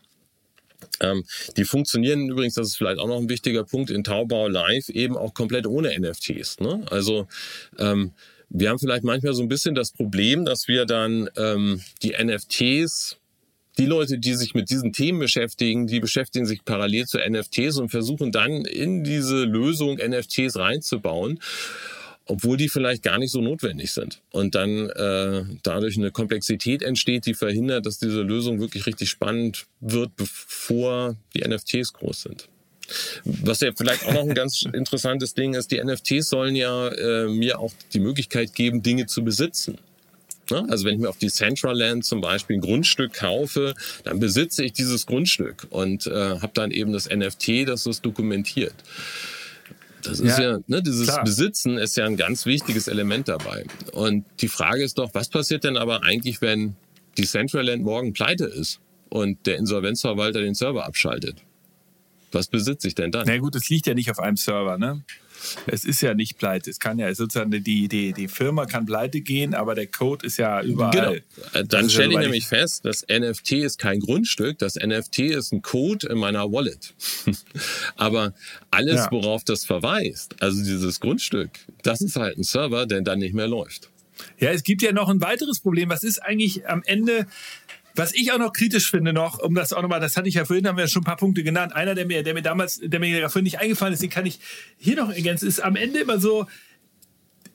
ähm, die funktionieren übrigens, das ist vielleicht auch noch ein wichtiger Punkt, in Taubau Live eben auch komplett ohne NFTs. Ne? Also ähm, wir haben vielleicht manchmal so ein bisschen das Problem, dass wir dann ähm, die NFTs die Leute, die sich mit diesen Themen beschäftigen, die beschäftigen sich parallel zu NFTs und versuchen dann in diese Lösung NFTs reinzubauen obwohl die vielleicht gar nicht so notwendig sind. Und dann äh, dadurch eine Komplexität entsteht, die verhindert, dass diese Lösung wirklich richtig spannend wird, bevor die NFTs groß sind. Was ja vielleicht auch noch ein ganz interessantes Ding ist, die NFTs sollen ja äh, mir auch die Möglichkeit geben, Dinge zu besitzen. Ne? Also wenn ich mir auf die Central Land zum Beispiel ein Grundstück kaufe, dann besitze ich dieses Grundstück und äh, habe dann eben das NFT, das das dokumentiert. Das ist ja, ja ne, dieses klar. Besitzen ist ja ein ganz wichtiges Element dabei. Und die Frage ist doch, was passiert denn aber eigentlich, wenn die Central Land morgen pleite ist und der Insolvenzverwalter den Server abschaltet? Was besitze ich denn dann? Na gut, es liegt ja nicht auf einem Server, ne? Es ist ja nicht pleite. Es kann ja sozusagen die, die, die Firma kann pleite gehen, aber der Code ist ja überall. Genau. Äh, dann stelle ich nämlich fest, das NFT ist kein Grundstück, das NFT ist ein Code in meiner Wallet. aber alles, ja. worauf das verweist, also dieses Grundstück, das ist halt ein Server, der dann nicht mehr läuft. Ja, es gibt ja noch ein weiteres Problem. Was ist eigentlich am Ende was ich auch noch kritisch finde noch, um das auch nochmal, das hatte ich ja vorhin, haben wir schon ein paar Punkte genannt. Einer, der mir, der mir damals, der mir vorhin nicht eingefallen ist, den kann ich hier noch ergänzen, ist am Ende immer so,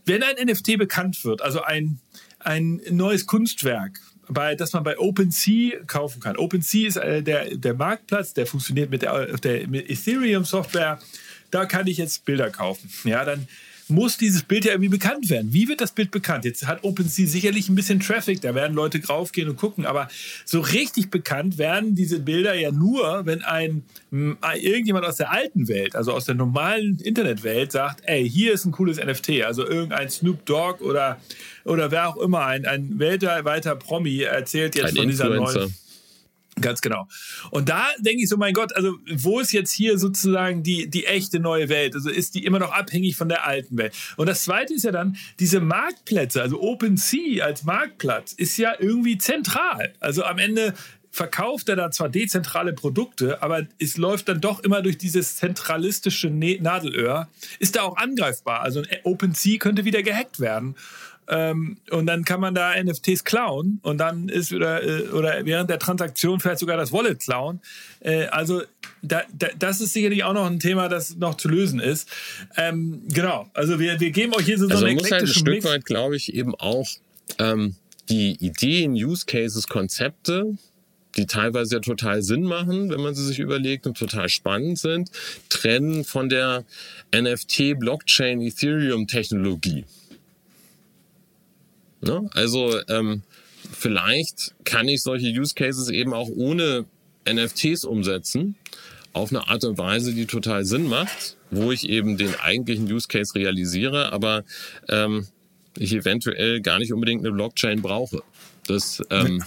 wenn ein NFT bekannt wird, also ein, ein neues Kunstwerk, bei, das man bei OpenSea kaufen kann. OpenSea ist äh, der, der Marktplatz, der funktioniert mit der, der Ethereum-Software. Da kann ich jetzt Bilder kaufen. Ja, dann muss dieses Bild ja irgendwie bekannt werden. Wie wird das Bild bekannt? Jetzt hat OpenSea sicherlich ein bisschen Traffic, da werden Leute draufgehen und gucken, aber so richtig bekannt werden diese Bilder ja nur, wenn ein irgendjemand aus der alten Welt, also aus der normalen Internetwelt sagt, ey, hier ist ein cooles NFT, also irgendein Snoop Dogg oder oder wer auch immer, ein, ein weltweiter Promi erzählt jetzt ein von dieser Influencer. neuen Ganz genau. Und da denke ich so, mein Gott, also wo ist jetzt hier sozusagen die, die echte neue Welt? Also ist die immer noch abhängig von der alten Welt? Und das Zweite ist ja dann, diese Marktplätze, also OpenSea als Marktplatz ist ja irgendwie zentral. Also am Ende verkauft er da zwar dezentrale Produkte, aber es läuft dann doch immer durch dieses zentralistische Nadelöhr. Ist da auch angreifbar. Also OpenSea könnte wieder gehackt werden. Ähm, und dann kann man da NFTs klauen und dann ist oder, äh, oder während der Transaktion vielleicht sogar das Wallet klauen. Äh, also da, da, das ist sicherlich auch noch ein Thema, das noch zu lösen ist. Ähm, genau, also wir, wir geben euch hier so, also so einen muss halt ein Stück Mix. weit, glaube ich, eben auch ähm, die Ideen, Use Cases, Konzepte die teilweise ja total Sinn machen, wenn man sie sich überlegt und total spannend sind, trennen von der NFT, Blockchain, Ethereum Technologie. Ne? Also ähm, vielleicht kann ich solche Use Cases eben auch ohne NFTs umsetzen, auf eine Art und Weise, die total Sinn macht, wo ich eben den eigentlichen Use Case realisiere, aber ähm, ich eventuell gar nicht unbedingt eine Blockchain brauche. Das ähm,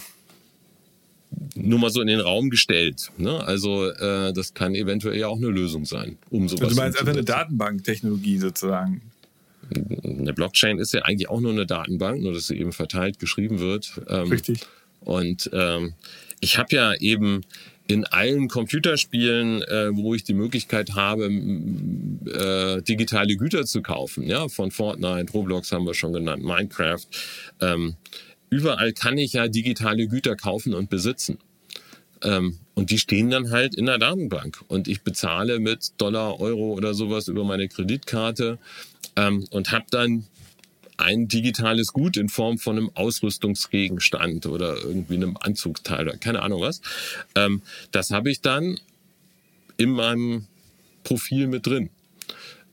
nur mal so in den Raum gestellt. Ne? Also äh, das kann eventuell ja auch eine Lösung sein, um sowas. Also du meinst einfach eine Datenbanktechnologie sozusagen? Eine Blockchain ist ja eigentlich auch nur eine Datenbank, nur dass sie eben verteilt geschrieben wird. Ähm, Richtig. Und ähm, ich habe ja eben in allen Computerspielen, äh, wo ich die Möglichkeit habe, äh, digitale Güter zu kaufen, ja, von Fortnite, Roblox haben wir schon genannt, Minecraft, ähm, überall kann ich ja digitale Güter kaufen und besitzen. Ähm, und die stehen dann halt in der Datenbank. Und ich bezahle mit Dollar, Euro oder sowas über meine Kreditkarte ähm, und habe dann ein digitales Gut in Form von einem Ausrüstungsgegenstand oder irgendwie einem Anzugteil oder keine Ahnung was. Ähm, das habe ich dann in meinem Profil mit drin.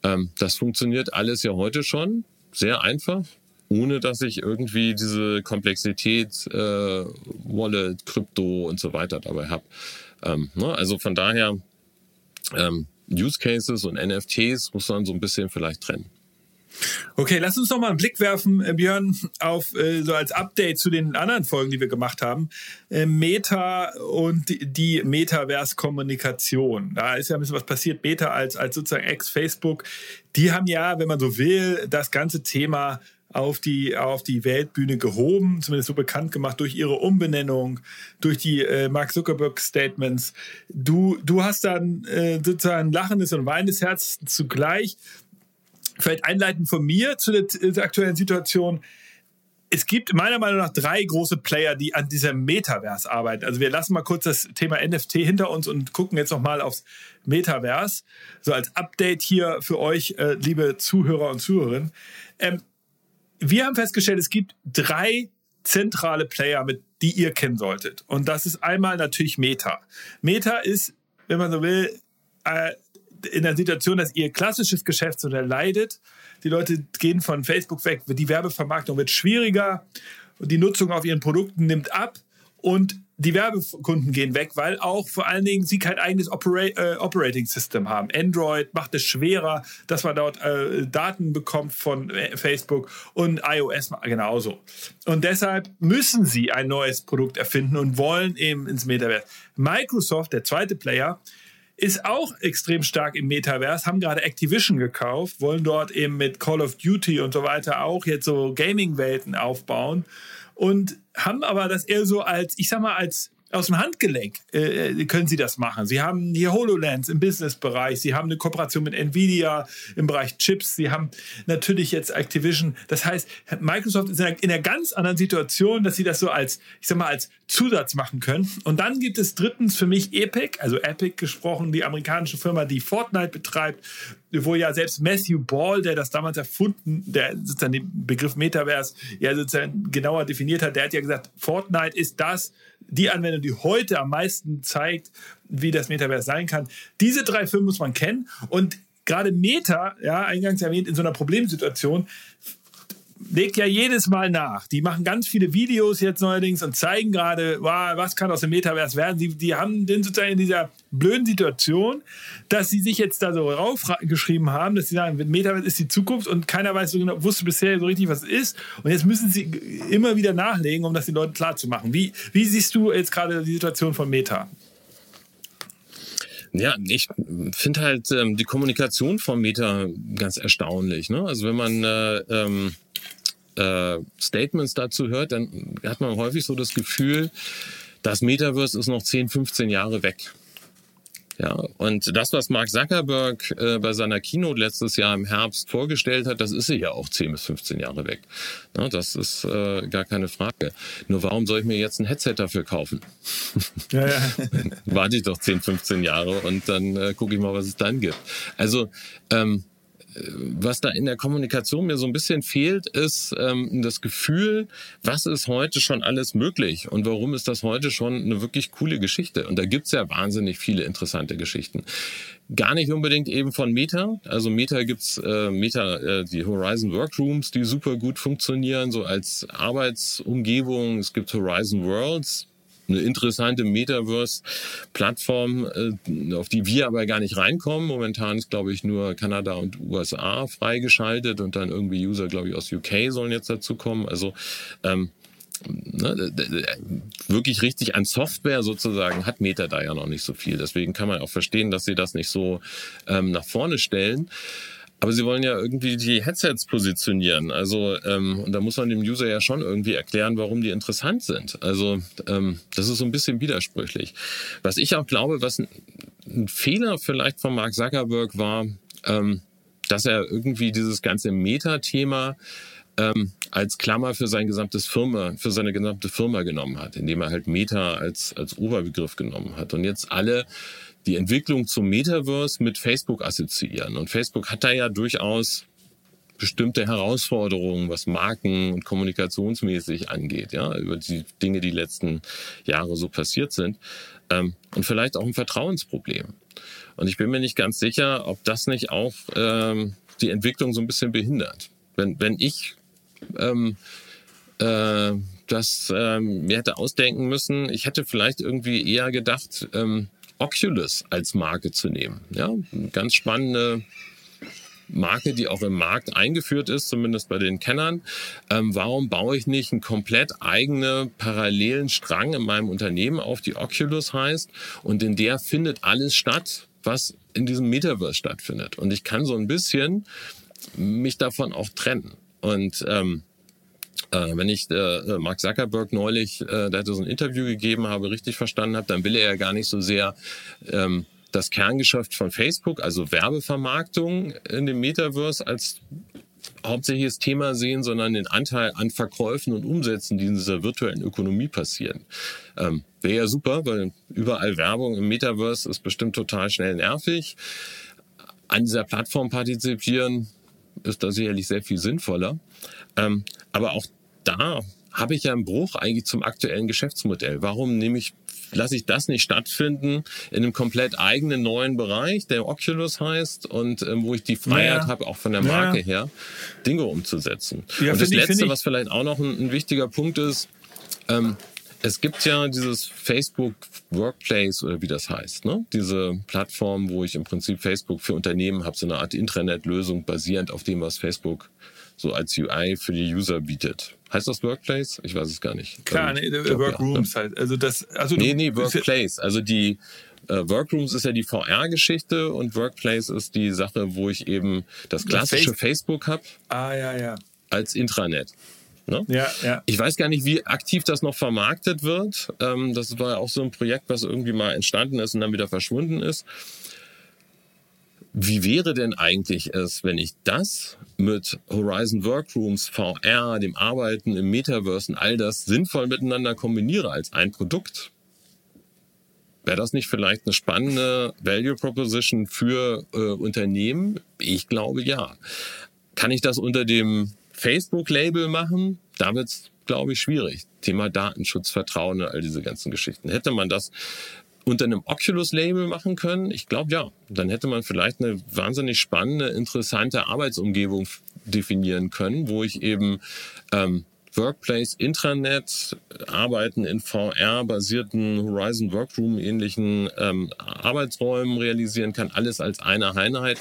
Ähm, das funktioniert alles ja heute schon sehr einfach, ohne dass ich irgendwie diese Komplexität, äh, Wallet, Krypto und so weiter dabei habe. Ähm, ne? Also von daher ähm, Use Cases und NFTs muss man so ein bisschen vielleicht trennen. Okay, lass uns noch mal einen Blick werfen, äh, Björn, auf äh, so als Update zu den anderen Folgen, die wir gemacht haben. Äh, Meta und die, Metaverse-Kommunikation. Da ist ja ein bisschen was passiert. Meta als, als sozusagen Ex-Facebook, die haben ja, wenn man so will, das ganze Thema auf die, auf die Weltbühne gehoben, zumindest so bekannt gemacht durch ihre Umbenennung, durch die äh, Mark Zuckerberg Statements. Du, du hast dann äh, sozusagen ein lachendes und weinendes Herz zugleich. Vielleicht einleitend von mir zu der, der aktuellen Situation es gibt meiner Meinung nach drei große Player, die an diesem Metaverse arbeiten. Also wir lassen mal kurz das Thema NFT hinter uns und gucken jetzt noch mal aufs Metaverse. So als Update hier für euch, äh, liebe Zuhörer und Zuhörerinnen. Ähm, wir haben festgestellt, es gibt drei zentrale Player, mit die ihr kennen solltet. Und das ist einmal natürlich Meta. Meta ist, wenn man so will, äh, in der Situation, dass ihr klassisches Geschäftsmodell leidet. Die Leute gehen von Facebook weg, die Werbevermarktung wird schwieriger, die Nutzung auf ihren Produkten nimmt ab und die Werbekunden gehen weg, weil auch vor allen Dingen sie kein eigenes Opera äh, Operating System haben. Android macht es schwerer, dass man dort äh, Daten bekommt von äh, Facebook und iOS genauso. Und deshalb müssen sie ein neues Produkt erfinden und wollen eben ins Metaverse. Microsoft, der zweite Player, ist auch extrem stark im Metaverse, haben gerade Activision gekauft, wollen dort eben mit Call of Duty und so weiter auch jetzt so Gaming-Welten aufbauen und haben aber das eher so als, ich sag mal, als aus dem Handgelenk äh, äh, können sie das machen. Sie haben hier HoloLens im Business-Bereich, sie haben eine Kooperation mit Nvidia im Bereich Chips, sie haben natürlich jetzt Activision. Das heißt, Microsoft ist in einer, in einer ganz anderen Situation, dass sie das so als, ich sag mal, als Zusatz machen können. Und dann gibt es drittens für mich Epic, also Epic gesprochen, die amerikanische Firma, die Fortnite betreibt, wo ja selbst Matthew Ball, der das damals erfunden, der sozusagen den Begriff Metaverse ja sozusagen genauer definiert hat, der hat ja gesagt, Fortnite ist das, die Anwendung, die heute am meisten zeigt, wie das Metaverse sein kann. Diese drei Firmen muss man kennen und gerade Meta, ja, eingangs erwähnt, in so einer Problemsituation legt ja jedes Mal nach. Die machen ganz viele Videos jetzt neuerdings und zeigen gerade, wow, was kann aus dem Metaverse werden. Die, die haben den sozusagen in dieser blöden Situation, dass sie sich jetzt da so raufgeschrieben haben, dass sie sagen, Metaverse ist die Zukunft und keiner weiß so genau, wusste bisher so richtig, was es ist. Und jetzt müssen sie immer wieder nachlegen, um das den Leuten klar zu machen. Wie, wie siehst du jetzt gerade die Situation von Meta? Ja, ich finde halt ähm, die Kommunikation von Meta ganz erstaunlich. Ne? Also wenn man äh, ähm, äh, Statements dazu hört, dann hat man häufig so das Gefühl, das Metaverse ist noch 10, 15 Jahre weg. Ja, und das, was Mark Zuckerberg äh, bei seiner Keynote letztes Jahr im Herbst vorgestellt hat, das ist ja auch 10 bis 15 Jahre weg. Ja, das ist äh, gar keine Frage. Nur warum soll ich mir jetzt ein Headset dafür kaufen? Ja, ja. Warte ich doch 10, 15 Jahre und dann äh, gucke ich mal, was es dann gibt. Also ähm, was da in der Kommunikation mir so ein bisschen fehlt, ist ähm, das Gefühl, was ist heute schon alles möglich und warum ist das heute schon eine wirklich coole Geschichte. Und da gibt's ja wahnsinnig viele interessante Geschichten. Gar nicht unbedingt eben von Meta. Also Meta gibt's äh, Meta, äh, die Horizon Workrooms, die super gut funktionieren, so als Arbeitsumgebung. Es gibt Horizon Worlds, eine interessante Metaverse-Plattform, äh, auf die wir aber gar nicht reinkommen. Momentan ist, glaube ich, nur Kanada und USA freigeschaltet und dann irgendwie User, glaube ich, aus UK sollen jetzt dazu kommen. Also ähm, ne, wirklich richtig an Software sozusagen hat Meta da ja noch nicht so viel. Deswegen kann man auch verstehen, dass sie das nicht so ähm, nach vorne stellen. Aber sie wollen ja irgendwie die Headsets positionieren. Also, ähm, und da muss man dem User ja schon irgendwie erklären, warum die interessant sind. Also, ähm, das ist so ein bisschen widersprüchlich. Was ich auch glaube, was ein, ein Fehler vielleicht von Mark Zuckerberg war, ähm, dass er irgendwie dieses ganze Meta-Thema ähm, als Klammer für sein gesamtes Firma, für seine gesamte Firma genommen hat, indem er halt Meta als, als Oberbegriff genommen hat. Und jetzt alle die Entwicklung zum Metaverse mit Facebook assoziieren. Und Facebook hat da ja durchaus bestimmte Herausforderungen, was Marken und kommunikationsmäßig angeht, ja, über die Dinge, die letzten Jahre so passiert sind. Ähm, und vielleicht auch ein Vertrauensproblem. Und ich bin mir nicht ganz sicher, ob das nicht auch ähm, die Entwicklung so ein bisschen behindert. Wenn, wenn ich ähm, äh, das ähm, mir hätte ausdenken müssen, ich hätte vielleicht irgendwie eher gedacht, ähm, Oculus als Marke zu nehmen. Ja, eine ganz spannende Marke, die auch im Markt eingeführt ist, zumindest bei den Kennern. Ähm, warum baue ich nicht einen komplett eigenen parallelen Strang in meinem Unternehmen auf, die Oculus heißt, und in der findet alles statt, was in diesem Metaverse stattfindet. Und ich kann so ein bisschen mich davon auch trennen. Und ähm, äh, wenn ich äh, Mark Zuckerberg neulich, äh, der hatte so ein Interview gegeben habe, richtig verstanden habe, dann will er ja gar nicht so sehr ähm, das Kerngeschäft von Facebook, also Werbevermarktung in dem Metaverse als hauptsächliches Thema sehen, sondern den Anteil an Verkäufen und Umsätzen, die in dieser virtuellen Ökonomie passieren. Ähm, Wäre ja super, weil überall Werbung im Metaverse ist bestimmt total schnell nervig. An dieser Plattform partizipieren ist da sicherlich sehr viel sinnvoller. Ähm, aber auch da habe ich ja einen Bruch eigentlich zum aktuellen Geschäftsmodell. Warum nehme ich, lasse ich das nicht stattfinden in einem komplett eigenen neuen Bereich, der Oculus heißt und ähm, wo ich die Freiheit ja. habe, auch von der Marke ja. her, Dinge umzusetzen. Ja, und das ich, Letzte, was vielleicht auch noch ein, ein wichtiger Punkt ist, ähm, es gibt ja dieses Facebook Workplace oder wie das heißt, ne? Diese Plattform, wo ich im Prinzip Facebook für Unternehmen habe, so eine Art Intranet-Lösung basierend auf dem, was Facebook so als UI für die User bietet. Heißt das Workplace? Ich weiß es gar nicht. Klar, nee, glaub, Workrooms ja, ne? halt. Also das, also nee, nee, Workplace. Also die äh, Workrooms ist ja die VR-Geschichte und Workplace ist die Sache, wo ich eben das klassische das Facebook habe. Ah, ja, ja. Als Intranet. Ne? Ja, ja. Ich weiß gar nicht, wie aktiv das noch vermarktet wird. Ähm, das war ja auch so ein Projekt, was irgendwie mal entstanden ist und dann wieder verschwunden ist. Wie wäre denn eigentlich es, wenn ich das mit Horizon Workrooms, VR, dem Arbeiten im Metaverse und all das sinnvoll miteinander kombiniere als ein Produkt? Wäre das nicht vielleicht eine spannende Value Proposition für äh, Unternehmen? Ich glaube ja. Kann ich das unter dem Facebook-Label machen? Da wird es, glaube ich, schwierig. Thema Datenschutz, Vertrauen und all diese ganzen Geschichten. Hätte man das unter einem Oculus-Label machen können? Ich glaube ja. Dann hätte man vielleicht eine wahnsinnig spannende, interessante Arbeitsumgebung definieren können, wo ich eben ähm, Workplace, Intranet, Arbeiten in VR-basierten Horizon Workroom-ähnlichen ähm, Arbeitsräumen realisieren kann, alles als eine Einheit.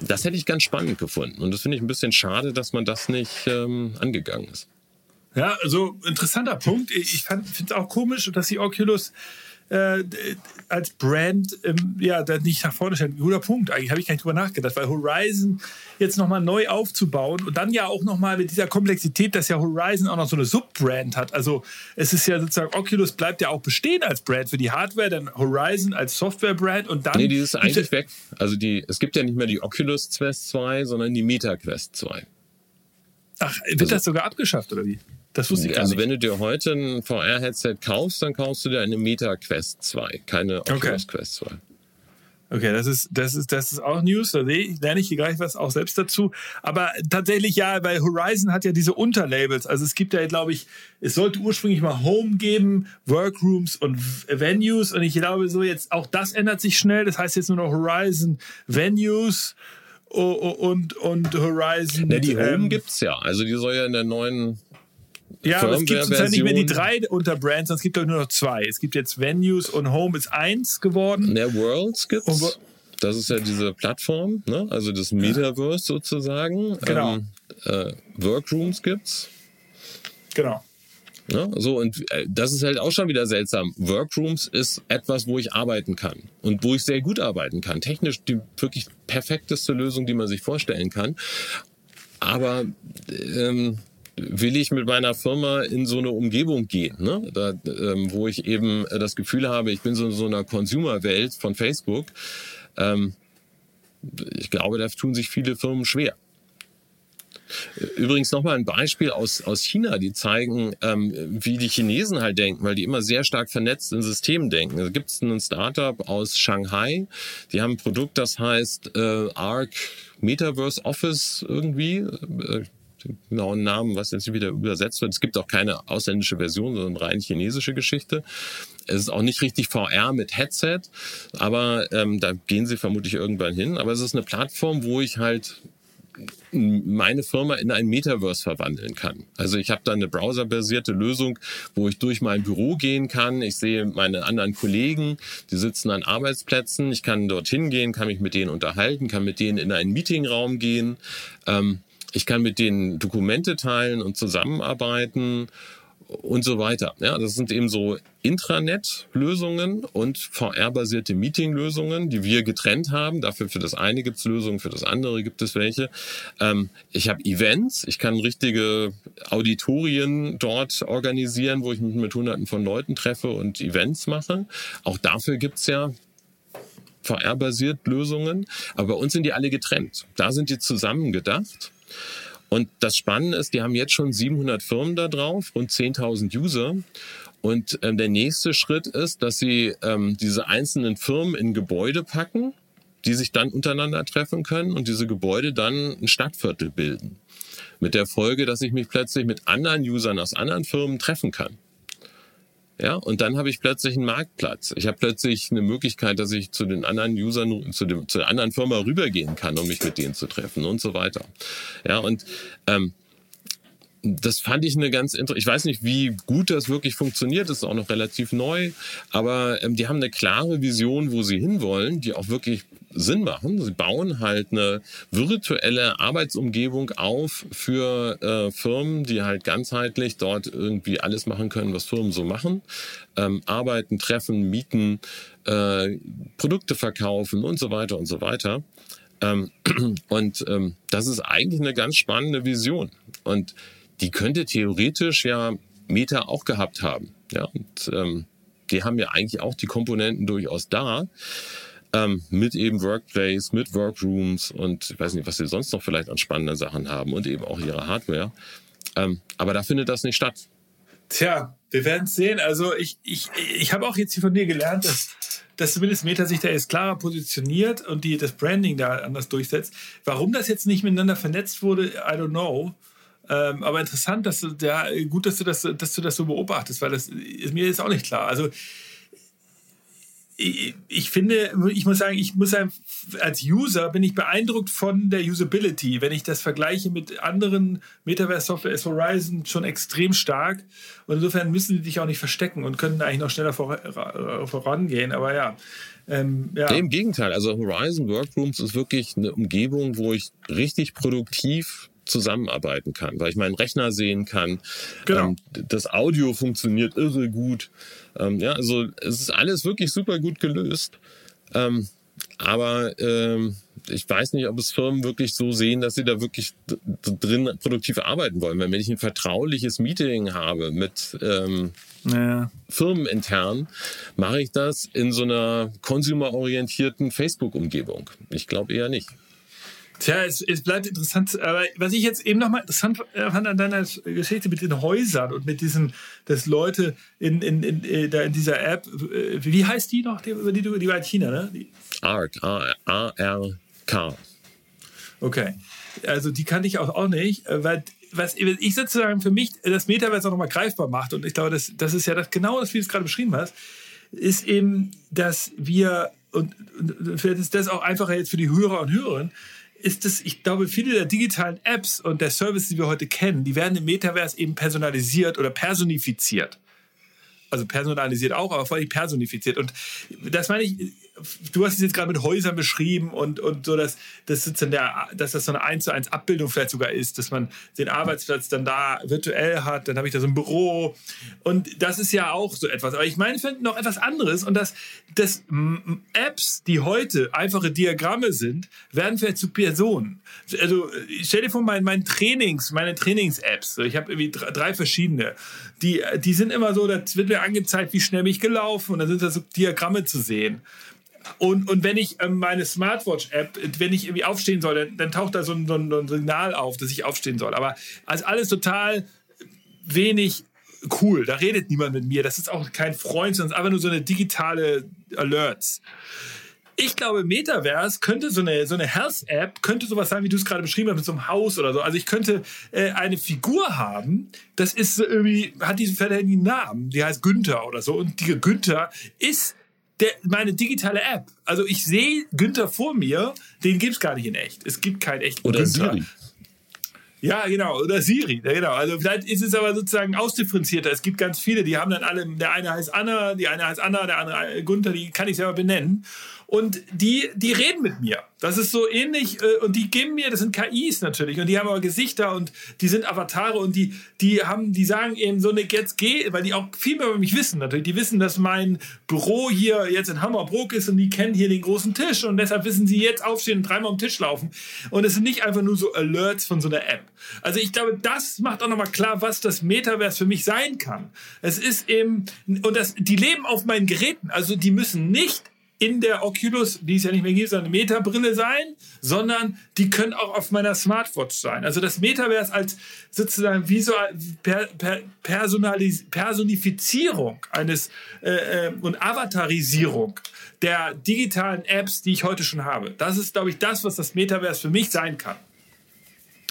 Das hätte ich ganz spannend gefunden. Und das finde ich ein bisschen schade, dass man das nicht ähm, angegangen ist. Ja, also interessanter Punkt. Ich finde es auch komisch, dass die Oculus äh, als Brand ähm, ja da nicht nach vorne stellen. Guter Punkt. Eigentlich habe ich gar nicht drüber nachgedacht, weil Horizon jetzt nochmal neu aufzubauen und dann ja auch nochmal mit dieser Komplexität, dass ja Horizon auch noch so eine Subbrand hat. Also es ist ja sozusagen, Oculus bleibt ja auch bestehen als Brand für die Hardware, dann Horizon als Softwarebrand und dann. Nee, die ist eigentlich weg. Also die, es gibt ja nicht mehr die Oculus Quest 2, sondern die Meta Quest 2. Ach, wird also, das sogar abgeschafft oder wie? Das wusste ich gar also nicht. wenn du dir heute ein VR-Headset kaufst, dann kaufst du dir eine Meta Quest 2, keine Oculus okay. Quest 2. Okay, das ist, das ist, das ist auch News. Da lerne ich hier gleich was auch selbst dazu. Aber tatsächlich ja, weil Horizon hat ja diese Unterlabels. Also es gibt ja, glaube ich, es sollte ursprünglich mal Home geben, Workrooms und Venues. Und ich glaube so jetzt, auch das ändert sich schnell. Das heißt jetzt nur noch Horizon Venues und, und Horizon. Ja, die Home ähm, gibt's ja. Also die soll ja in der neuen ja, aber es gibt sozusagen nicht mehr die drei Unterbrands, sondern es gibt nur noch zwei. Es gibt jetzt Venues und Home ist eins geworden. Der Worlds gibt's. Das ist ja diese Plattform, ne? also das Metaverse sozusagen. Genau. Ähm, äh, Workrooms gibt's. Genau. Ja, so, und äh, das ist halt auch schon wieder seltsam. Workrooms ist etwas, wo ich arbeiten kann und wo ich sehr gut arbeiten kann. Technisch die wirklich perfekteste Lösung, die man sich vorstellen kann. Aber ähm, will ich mit meiner Firma in so eine Umgebung gehen, ne? da, ähm, wo ich eben äh, das Gefühl habe, ich bin so in so einer Consumer-Welt von Facebook. Ähm, ich glaube, da tun sich viele Firmen schwer. Übrigens nochmal ein Beispiel aus, aus China, die zeigen, ähm, wie die Chinesen halt denken, weil die immer sehr stark vernetzt in Systemen denken. Da gibt es ein Startup aus Shanghai, die haben ein Produkt, das heißt äh, Arc Metaverse Office irgendwie. Äh, den genauen Namen, was jetzt wieder übersetzt wird. Es gibt auch keine ausländische Version, sondern rein chinesische Geschichte. Es ist auch nicht richtig VR mit Headset, aber ähm, da gehen sie vermutlich irgendwann hin. Aber es ist eine Plattform, wo ich halt meine Firma in ein Metaverse verwandeln kann. Also ich habe da eine browserbasierte Lösung, wo ich durch mein Büro gehen kann. Ich sehe meine anderen Kollegen, die sitzen an Arbeitsplätzen. Ich kann dorthin gehen, kann mich mit denen unterhalten, kann mit denen in einen Meetingraum gehen. Ähm, ich kann mit denen Dokumente teilen und zusammenarbeiten und so weiter. Ja, das sind eben so Intranet-Lösungen und VR-basierte Meeting-Lösungen, die wir getrennt haben. Dafür für das eine gibt es Lösungen, für das andere gibt es welche. Ähm, ich habe Events, ich kann richtige Auditorien dort organisieren, wo ich mich mit Hunderten von Leuten treffe und Events mache. Auch dafür gibt es ja VR-basiert Lösungen. Aber bei uns sind die alle getrennt. Da sind die zusammen gedacht. Und das Spannende ist, die haben jetzt schon 700 Firmen da drauf, rund 10.000 User. Und ähm, der nächste Schritt ist, dass sie ähm, diese einzelnen Firmen in Gebäude packen, die sich dann untereinander treffen können und diese Gebäude dann ein Stadtviertel bilden. Mit der Folge, dass ich mich plötzlich mit anderen Usern aus anderen Firmen treffen kann. Ja, und dann habe ich plötzlich einen Marktplatz. Ich habe plötzlich eine Möglichkeit, dass ich zu den anderen Usern, zu, dem, zu der anderen Firma rübergehen kann, um mich mit denen zu treffen und so weiter. Ja, und ähm, das fand ich eine ganz interessante. Ich weiß nicht, wie gut das wirklich funktioniert. Das ist auch noch relativ neu. Aber ähm, die haben eine klare Vision, wo sie hinwollen, die auch wirklich Sinn machen. Sie bauen halt eine virtuelle Arbeitsumgebung auf für äh, Firmen, die halt ganzheitlich dort irgendwie alles machen können, was Firmen so machen. Ähm, arbeiten, treffen, mieten, äh, Produkte verkaufen und so weiter und so weiter. Ähm, und ähm, das ist eigentlich eine ganz spannende Vision. Und die könnte theoretisch ja Meta auch gehabt haben. Ja, und ähm, die haben ja eigentlich auch die Komponenten durchaus da ähm, mit eben Workplace, mit Workrooms und ich weiß nicht, was sie sonst noch vielleicht an spannenden Sachen haben und eben auch ihre Hardware. Ähm, aber da findet das nicht statt. Tja, wir werden es sehen. Also ich, ich, ich habe auch jetzt hier von dir gelernt, dass, dass zumindest Meta sich da jetzt klarer positioniert und die, das Branding da anders durchsetzt. Warum das jetzt nicht miteinander vernetzt wurde, I don't know. Ähm, aber interessant, dass du, ja, gut, dass du das, dass du das so beobachtest, weil das ist mir jetzt auch nicht klar. Also ich, finde, ich muss sagen, ich muss sagen, als User bin ich beeindruckt von der Usability. Wenn ich das vergleiche mit anderen Metaverse-Software, ist Horizon schon extrem stark. Und insofern müssen die dich auch nicht verstecken und können eigentlich noch schneller äh, vorangehen. Aber ja. Ähm, ja. Nee, Im Gegenteil, also Horizon Workrooms ist wirklich eine Umgebung, wo ich richtig produktiv zusammenarbeiten kann, weil ich meinen Rechner sehen kann. Genau. Ähm, das Audio funktioniert irre gut. Ähm, ja, also es ist alles wirklich super gut gelöst. Ähm, aber ähm, ich weiß nicht, ob es Firmen wirklich so sehen, dass sie da wirklich drin produktiv arbeiten wollen. Weil wenn ich ein vertrauliches Meeting habe mit ähm, naja. Firmen intern, mache ich das in so einer consumerorientierten Facebook-Umgebung. Ich glaube eher nicht. Tja, es, es bleibt interessant. Aber was ich jetzt eben nochmal interessant fand an deiner Geschichte mit den Häusern und mit diesen, dass Leute in, in, in, äh, da in dieser App, äh, wie heißt die noch, die, die, die war in China, ne? Die? ARK, A-R-K. Okay. Also die kannte ich auch, auch nicht, äh, weil was ich sozusagen für mich das Metaverse auch nochmal greifbar macht, und ich glaube, das, das ist ja das, genau das, wie du es gerade beschrieben hast, ist eben, dass wir, und, und vielleicht ist das auch einfacher jetzt für die Hörer und Hörerinnen, ist es, ich glaube, viele der digitalen Apps und der Services, die wir heute kennen, die werden im Metaverse eben personalisiert oder personifiziert. Also personalisiert auch, aber vor allem personifiziert. Und das meine ich, du hast es jetzt gerade mit Häusern beschrieben und, und so, dass, dass, der, dass das so eine 1 zu 1 Abbildung vielleicht sogar ist, dass man den Arbeitsplatz dann da virtuell hat, dann habe ich da so ein Büro und das ist ja auch so etwas. Aber ich meine, ich finde noch etwas anderes und dass, dass Apps, die heute einfache Diagramme sind, werden vielleicht zu Personen. Also stell dir vor, mein, mein Trainings, meine Trainings-Apps, ich habe irgendwie drei verschiedene, die, die sind immer so, da wird mir angezeigt, wie schnell mich gelaufen und dann sind da so Diagramme zu sehen. Und, und wenn ich ähm, meine Smartwatch-App, wenn ich irgendwie aufstehen soll, dann, dann taucht da so ein, so ein, Signal auf, dass ich aufstehen soll. Aber also alles total wenig cool. Da redet niemand mit mir. Das ist auch kein Freund, sondern einfach nur so eine digitale Alerts. Ich glaube, Metaverse könnte so eine, so eine Health-App, könnte sowas sein, wie du es gerade beschrieben hast, mit so einem Haus oder so. Also ich könnte äh, eine Figur haben, das ist irgendwie, hat diesen verdächtigen Namen, die heißt Günther oder so. Und die Günther ist der, meine digitale App. Also ich sehe Günther vor mir, den gibt es gar nicht in echt. Es gibt keinen echten Oder Günther. Siri. Ja, genau. Oder Siri. Ja, genau. Also vielleicht ist es aber sozusagen ausdifferenzierter. Es gibt ganz viele, die haben dann alle, der eine heißt Anna, die eine heißt Anna, der andere Gunther, die kann ich selber benennen. Und die, die reden mit mir. Das ist so ähnlich. Äh, und die geben mir, das sind KIs natürlich. Und die haben aber Gesichter und die sind Avatare und die, die haben, die sagen eben so eine jetzt geh, weil die auch viel mehr über mich wissen natürlich. Die wissen, dass mein Büro hier jetzt in Hammerbrook ist und die kennen hier den großen Tisch und deshalb wissen sie jetzt aufstehen und dreimal am Tisch laufen. Und es sind nicht einfach nur so Alerts von so einer App. Also ich glaube, das macht auch nochmal klar, was das Metaverse für mich sein kann. Es ist eben, und das, die leben auf meinen Geräten. Also die müssen nicht in der Oculus, die es ja nicht mehr gibt, sondern eine Meta-Brille sein, sondern die können auch auf meiner Smartwatch sein. Also das Metaverse als sozusagen visual, per, per, Personalis, Personifizierung eines äh, äh, und Avatarisierung der digitalen Apps, die ich heute schon habe. Das ist, glaube ich, das, was das Metaverse für mich sein kann.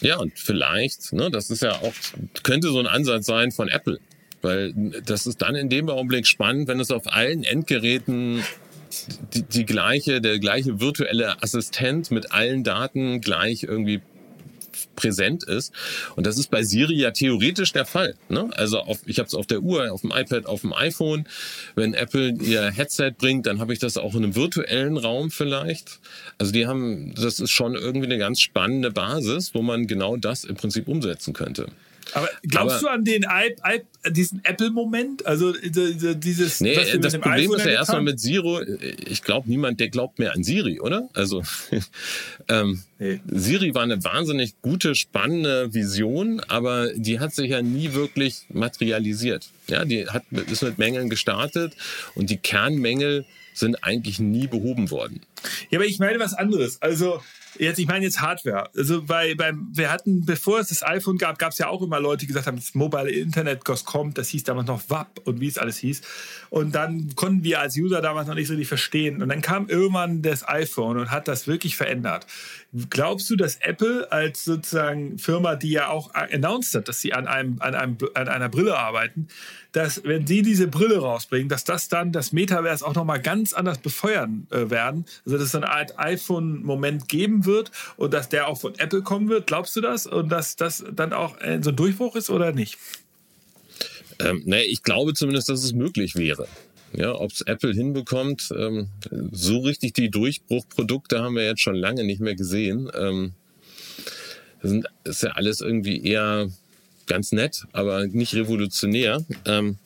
Ja, und vielleicht, ne, das ist ja auch, könnte so ein Ansatz sein von Apple. Weil das ist dann in dem Augenblick spannend, wenn es auf allen Endgeräten die, die gleiche, der gleiche virtuelle Assistent mit allen Daten gleich irgendwie präsent ist. Und das ist bei Siri ja theoretisch der Fall. Ne? Also auf, ich habe es auf der Uhr, auf dem iPad, auf dem iPhone. Wenn Apple ihr Headset bringt, dann habe ich das auch in einem virtuellen Raum vielleicht. Also die haben, das ist schon irgendwie eine ganz spannende Basis, wo man genau das im Prinzip umsetzen könnte. Aber glaubst Aber- du an den I, I, diesen Apple-Moment? Also äh, dieses. Nee, das Problem ist ja erstmal mit Zero, ich glaube niemand, der glaubt mehr an Siri, oder? Also ähm, Nee. Siri war eine wahnsinnig gute, spannende Vision, aber die hat sich ja nie wirklich materialisiert. Ja, die hat mit, ist mit Mängeln gestartet und die Kernmängel sind eigentlich nie behoben worden. Ja, aber ich meine was anderes. Also jetzt, ich meine jetzt Hardware. Also bei, beim, wir hatten, bevor es das iPhone gab, gab es ja auch immer Leute, die gesagt haben, das mobile Internet kommt. Das hieß damals noch WAP und wie es alles hieß. Und dann konnten wir als User damals noch nicht so richtig verstehen. Und dann kam irgendwann das iPhone und hat das wirklich verändert. Glaubst du, dass Apple als sozusagen Firma, die ja auch announced hat, dass sie an, einem, an, einem, an einer Brille arbeiten, dass wenn sie diese Brille rausbringen, dass das dann das Metaverse auch nochmal ganz anders befeuern äh, werden? Also dass es so eine Art iPhone-Moment geben wird und dass der auch von Apple kommen wird? Glaubst du das? Und dass das dann auch äh, so ein Durchbruch ist oder nicht? Ähm, naja, ich glaube zumindest, dass es möglich wäre. Ja, ob es Apple hinbekommt, ähm, so richtig die Durchbruchprodukte haben wir jetzt schon lange nicht mehr gesehen. Ähm, das sind, ist ja alles irgendwie eher ganz nett, aber nicht revolutionär. Ähm,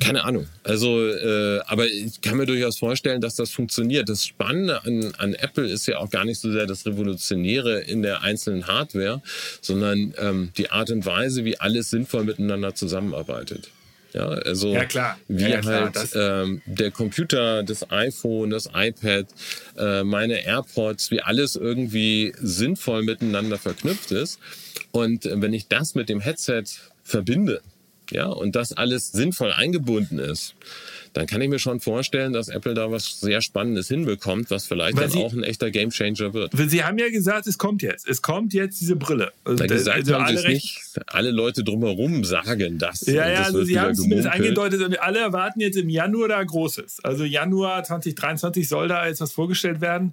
keine Ahnung. Also, äh, aber ich kann mir durchaus vorstellen, dass das funktioniert. Das Spannende an, an Apple ist ja auch gar nicht so sehr das Revolutionäre in der einzelnen Hardware, sondern ähm, die Art und Weise, wie alles sinnvoll miteinander zusammenarbeitet. Ja, also Ja, klar. wie Ja, ja, klar, halt ähm, der Computer, das iPhone, das iPad, äh, meine AirPods, wie alles irgendwie sinnvoll miteinander verknüpft ist. Und äh, wenn ich das mit dem Headset verbinde, ja, und das alles sinnvoll eingebunden ist, dann kann ich mir schon vorstellen, dass Apple da was sehr Spannendes hinbekommt, was vielleicht Weil dann sie- auch ein echter Gamechanger wird. Sie haben ja gesagt, es kommt jetzt. Es kommt jetzt diese Brille. Also, Da gesagt also haben sie alle recht- nicht. Alle Leute drumherum sagen das. Ja, ja, das also Sie haben es zumindest angedeutet und alle erwarten jetzt im Januar da Großes. Also Januar 2023 soll da jetzt was vorgestellt werden.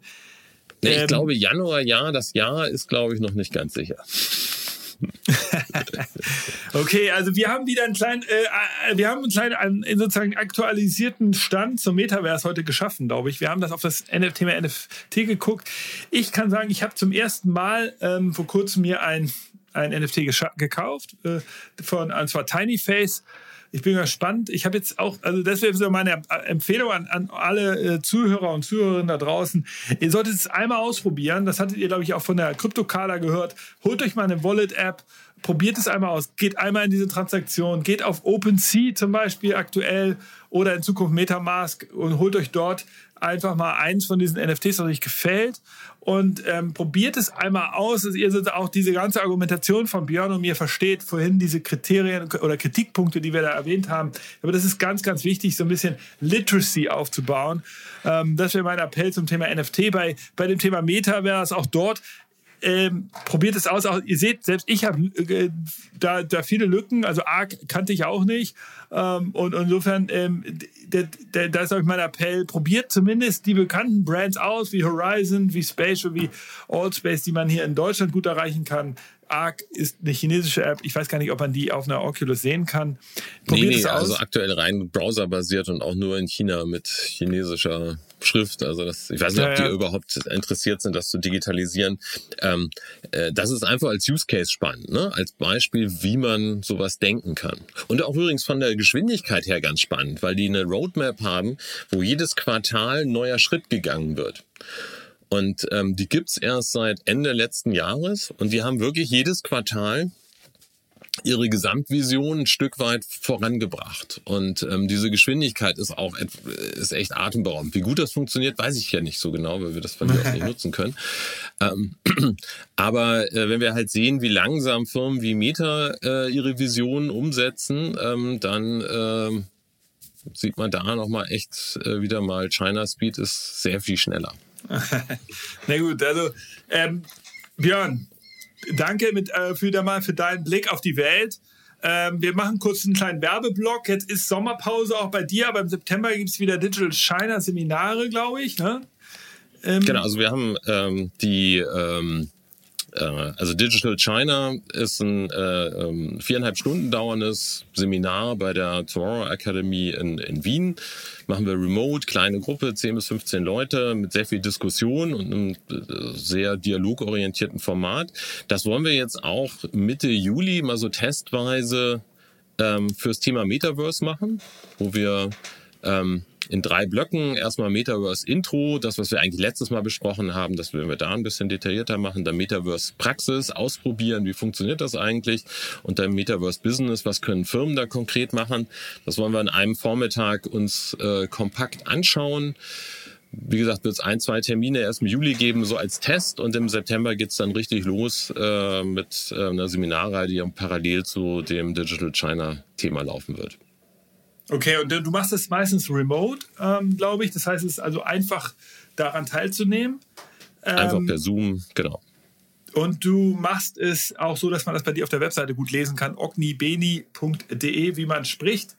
Nee, ich Ähm, glaube, Januar, ja, das Jahr ist, glaube ich, noch nicht ganz sicher. Okay, also wir haben wieder einen kleinen, äh, wir haben einen kleinen, einen sozusagen aktualisierten Stand zum Metaverse heute geschaffen, glaube ich. Wir haben das auf das Thema NFT geguckt. Ich kann sagen, ich habe zum ersten Mal ähm, vor kurzem mir ein, ein NFT gekauft äh, von, und zwar Tiny Face. Ich bin gespannt. Ich habe jetzt auch, also das wäre so meine Empfehlung an, an alle äh, Zuhörer und Zuhörerinnen da draußen. Ihr solltet es einmal ausprobieren. Das hattet ihr, glaube ich, auch von der Kryptokala gehört. Holt euch mal eine Wallet-App, probiert es einmal aus. Geht einmal in diese Transaktion, geht auf OpenSea zum Beispiel aktuell oder in Zukunft Metamask und holt euch dort einfach mal eins von diesen NFTs, was euch gefällt und ähm, probiert es einmal aus, dass ihr auch diese ganze Argumentation von Björn und mir versteht, vorhin diese Kriterien oder Kritikpunkte, die wir da erwähnt haben. Aber das ist ganz, ganz wichtig, so ein bisschen Literacy aufzubauen. Ähm, das wäre mein Appell zum Thema NFT. Bei, bei dem Thema Metaverse, auch dort ähm, probiert es aus. Ihr seht, selbst ich habe äh, da, da viele Lücken. Also Arc kannte ich auch nicht. Ähm, und, und, insofern, ähm, da ist euch mein Appell, probiert zumindest die bekannten Brands aus, wie Horizon, wie Spatial, wie Allspace, die man hier in Deutschland gut erreichen kann. Arc ist eine chinesische App. Ich weiß gar nicht, ob man die auf einer Oculus sehen kann. Probiert nee, nee, also aktuell rein browserbasiert und auch nur in China mit chinesischer Schrift. Also das, ich weiß nicht, ob die ja. überhaupt interessiert sind, das zu digitalisieren. Ähm, äh, das ist einfach als Use Case spannend, ne? als Beispiel, wie man sowas denken kann. Und auch übrigens von der Geschwindigkeit her ganz spannend, weil die eine Roadmap haben, wo jedes Quartal ein neuer Schritt gegangen wird. Und ähm, die gibt's erst seit Ende letzten Jahres und die haben wirklich jedes Quartal ihre Gesamtvision ein Stück weit vorangebracht. Und ähm, diese Geschwindigkeit ist auch ist echt atemberaubend. Wie gut das funktioniert, weiß ich ja nicht so genau, weil wir das von mir aus nicht nutzen können. Ähm, aber äh, wenn wir halt sehen, wie langsam Firmen wie Meta äh, ihre Visionen umsetzen, ähm, dann äh, sieht man da nochmal echt äh, wieder mal, China Speed ist sehr viel schneller. Na gut, also ähm, Björn, danke mit, äh, für, mal für deinen Blick auf die Welt. Ähm, wir machen kurz einen kleinen Werbeblock. Jetzt ist Sommerpause auch bei dir, aber im September gibt es wieder Digital China Seminare, glaube ich. Ne? Ähm, genau, also wir haben ähm, die ähm, äh, also Digital China ist ein äh, ähm, viereinhalb Stunden dauerndes Seminar bei der Tomorrow Academy in, in Wien. Machen wir remote, kleine Gruppe, 10 bis 15 Leute mit sehr viel Diskussion und einem äh, sehr dialogorientierten Format. Das wollen wir jetzt auch Mitte Juli mal so testweise ähm, fürs Thema Metaverse machen, wo wir ähm, in drei Blöcken. Erstmal Metaverse Intro, das, was wir eigentlich letztes Mal besprochen haben, das werden wir da ein bisschen detaillierter machen. Dann Metaverse Praxis, ausprobieren, wie funktioniert das eigentlich? Und dann Metaverse Business, was können Firmen da konkret machen? Das wollen wir in einem Vormittag uns äh, kompakt anschauen. Wie gesagt, wird es ein, zwei Termine erst im Juli geben, so als Test. Und im September geht's dann richtig los äh, mit äh, einer Seminarreihe, die parallel zu dem Digital China Thema laufen wird. Okay, und du machst es meistens remote, ähm, glaube ich. Das heißt, es ist also einfach daran teilzunehmen. Ähm, einfach per Zoom, genau. Und du machst es auch so, dass man das bei dir auf der Webseite gut lesen kann, ognibeni.de, wie man spricht.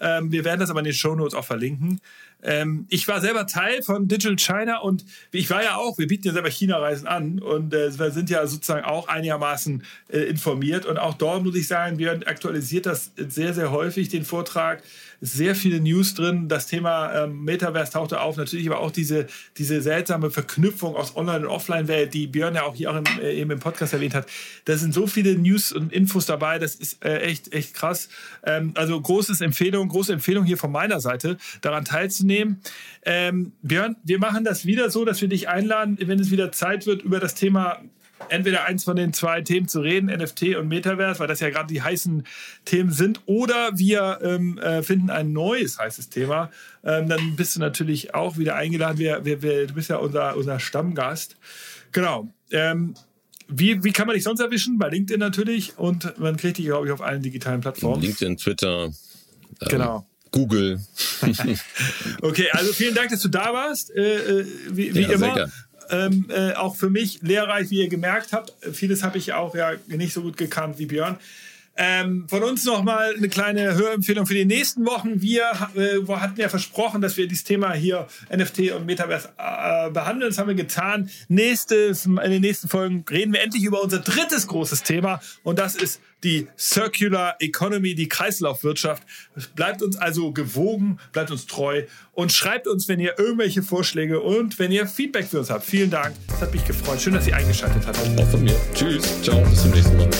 Ähm, wir werden das aber in den Show Notes auch verlinken. Ähm, ich war selber Teil von Digital China und ich war ja auch, wir bieten ja selber China-Reisen an und äh, wir sind ja sozusagen auch einigermaßen äh, informiert. Und auch dort muss ich sagen, wir aktualisiert das sehr, sehr häufig, den Vortrag sehr viele News drin. Das Thema ähm, Metaverse tauchte auf. Natürlich aber auch diese, diese seltsame Verknüpfung aus Online- und Offline-Welt, die Björn ja auch hier auch im, äh, eben im Podcast erwähnt hat. Da sind so viele News und Infos dabei. Das ist äh, echt, echt krass. Ähm, also großes Empfehlung, große Empfehlung hier von meiner Seite, daran teilzunehmen. Ähm, Björn, wir machen das wieder so, dass wir dich einladen, wenn es wieder Zeit wird, über das Thema entweder eins von den zwei Themen zu reden, NFT und Metaverse, weil das ja gerade die heißen Themen sind, oder wir ähm, äh, finden ein neues heißes Thema. Ähm, dann bist du natürlich auch wieder eingeladen. Wir, wir, wir, du bist ja unser, unser Stammgast. Genau. Ähm, wie, wie kann man dich sonst erwischen? Bei LinkedIn natürlich und man kriegt dich, glaube ich, auf allen digitalen Plattformen. LinkedIn, Twitter. Ähm, genau. Google. okay, also vielen Dank, dass du da warst. Äh, äh wie, wie ja, immer ähm, äh, auch für mich lehrreich, wie ihr gemerkt habt. Vieles habe ich auch ja nicht so gut gekannt wie Björn. Ähm, von uns nochmal eine kleine Hörempfehlung für die nächsten Wochen. Wir äh, hatten ja versprochen, dass wir dieses Thema hier NFT und Metaverse äh, behandeln. Das haben wir getan. Nächstes, in den nächsten Folgen reden wir endlich über unser drittes großes Thema und das ist die Circular Economy, die Kreislaufwirtschaft. Bleibt uns also gewogen, bleibt uns treu und schreibt uns, wenn ihr irgendwelche Vorschläge und wenn ihr Feedback für uns habt. Vielen Dank. Es hat mich gefreut. Schön, dass ihr eingeschaltet habt. Auch von mir. Tschüss. Ciao. Bis zum nächsten Mal.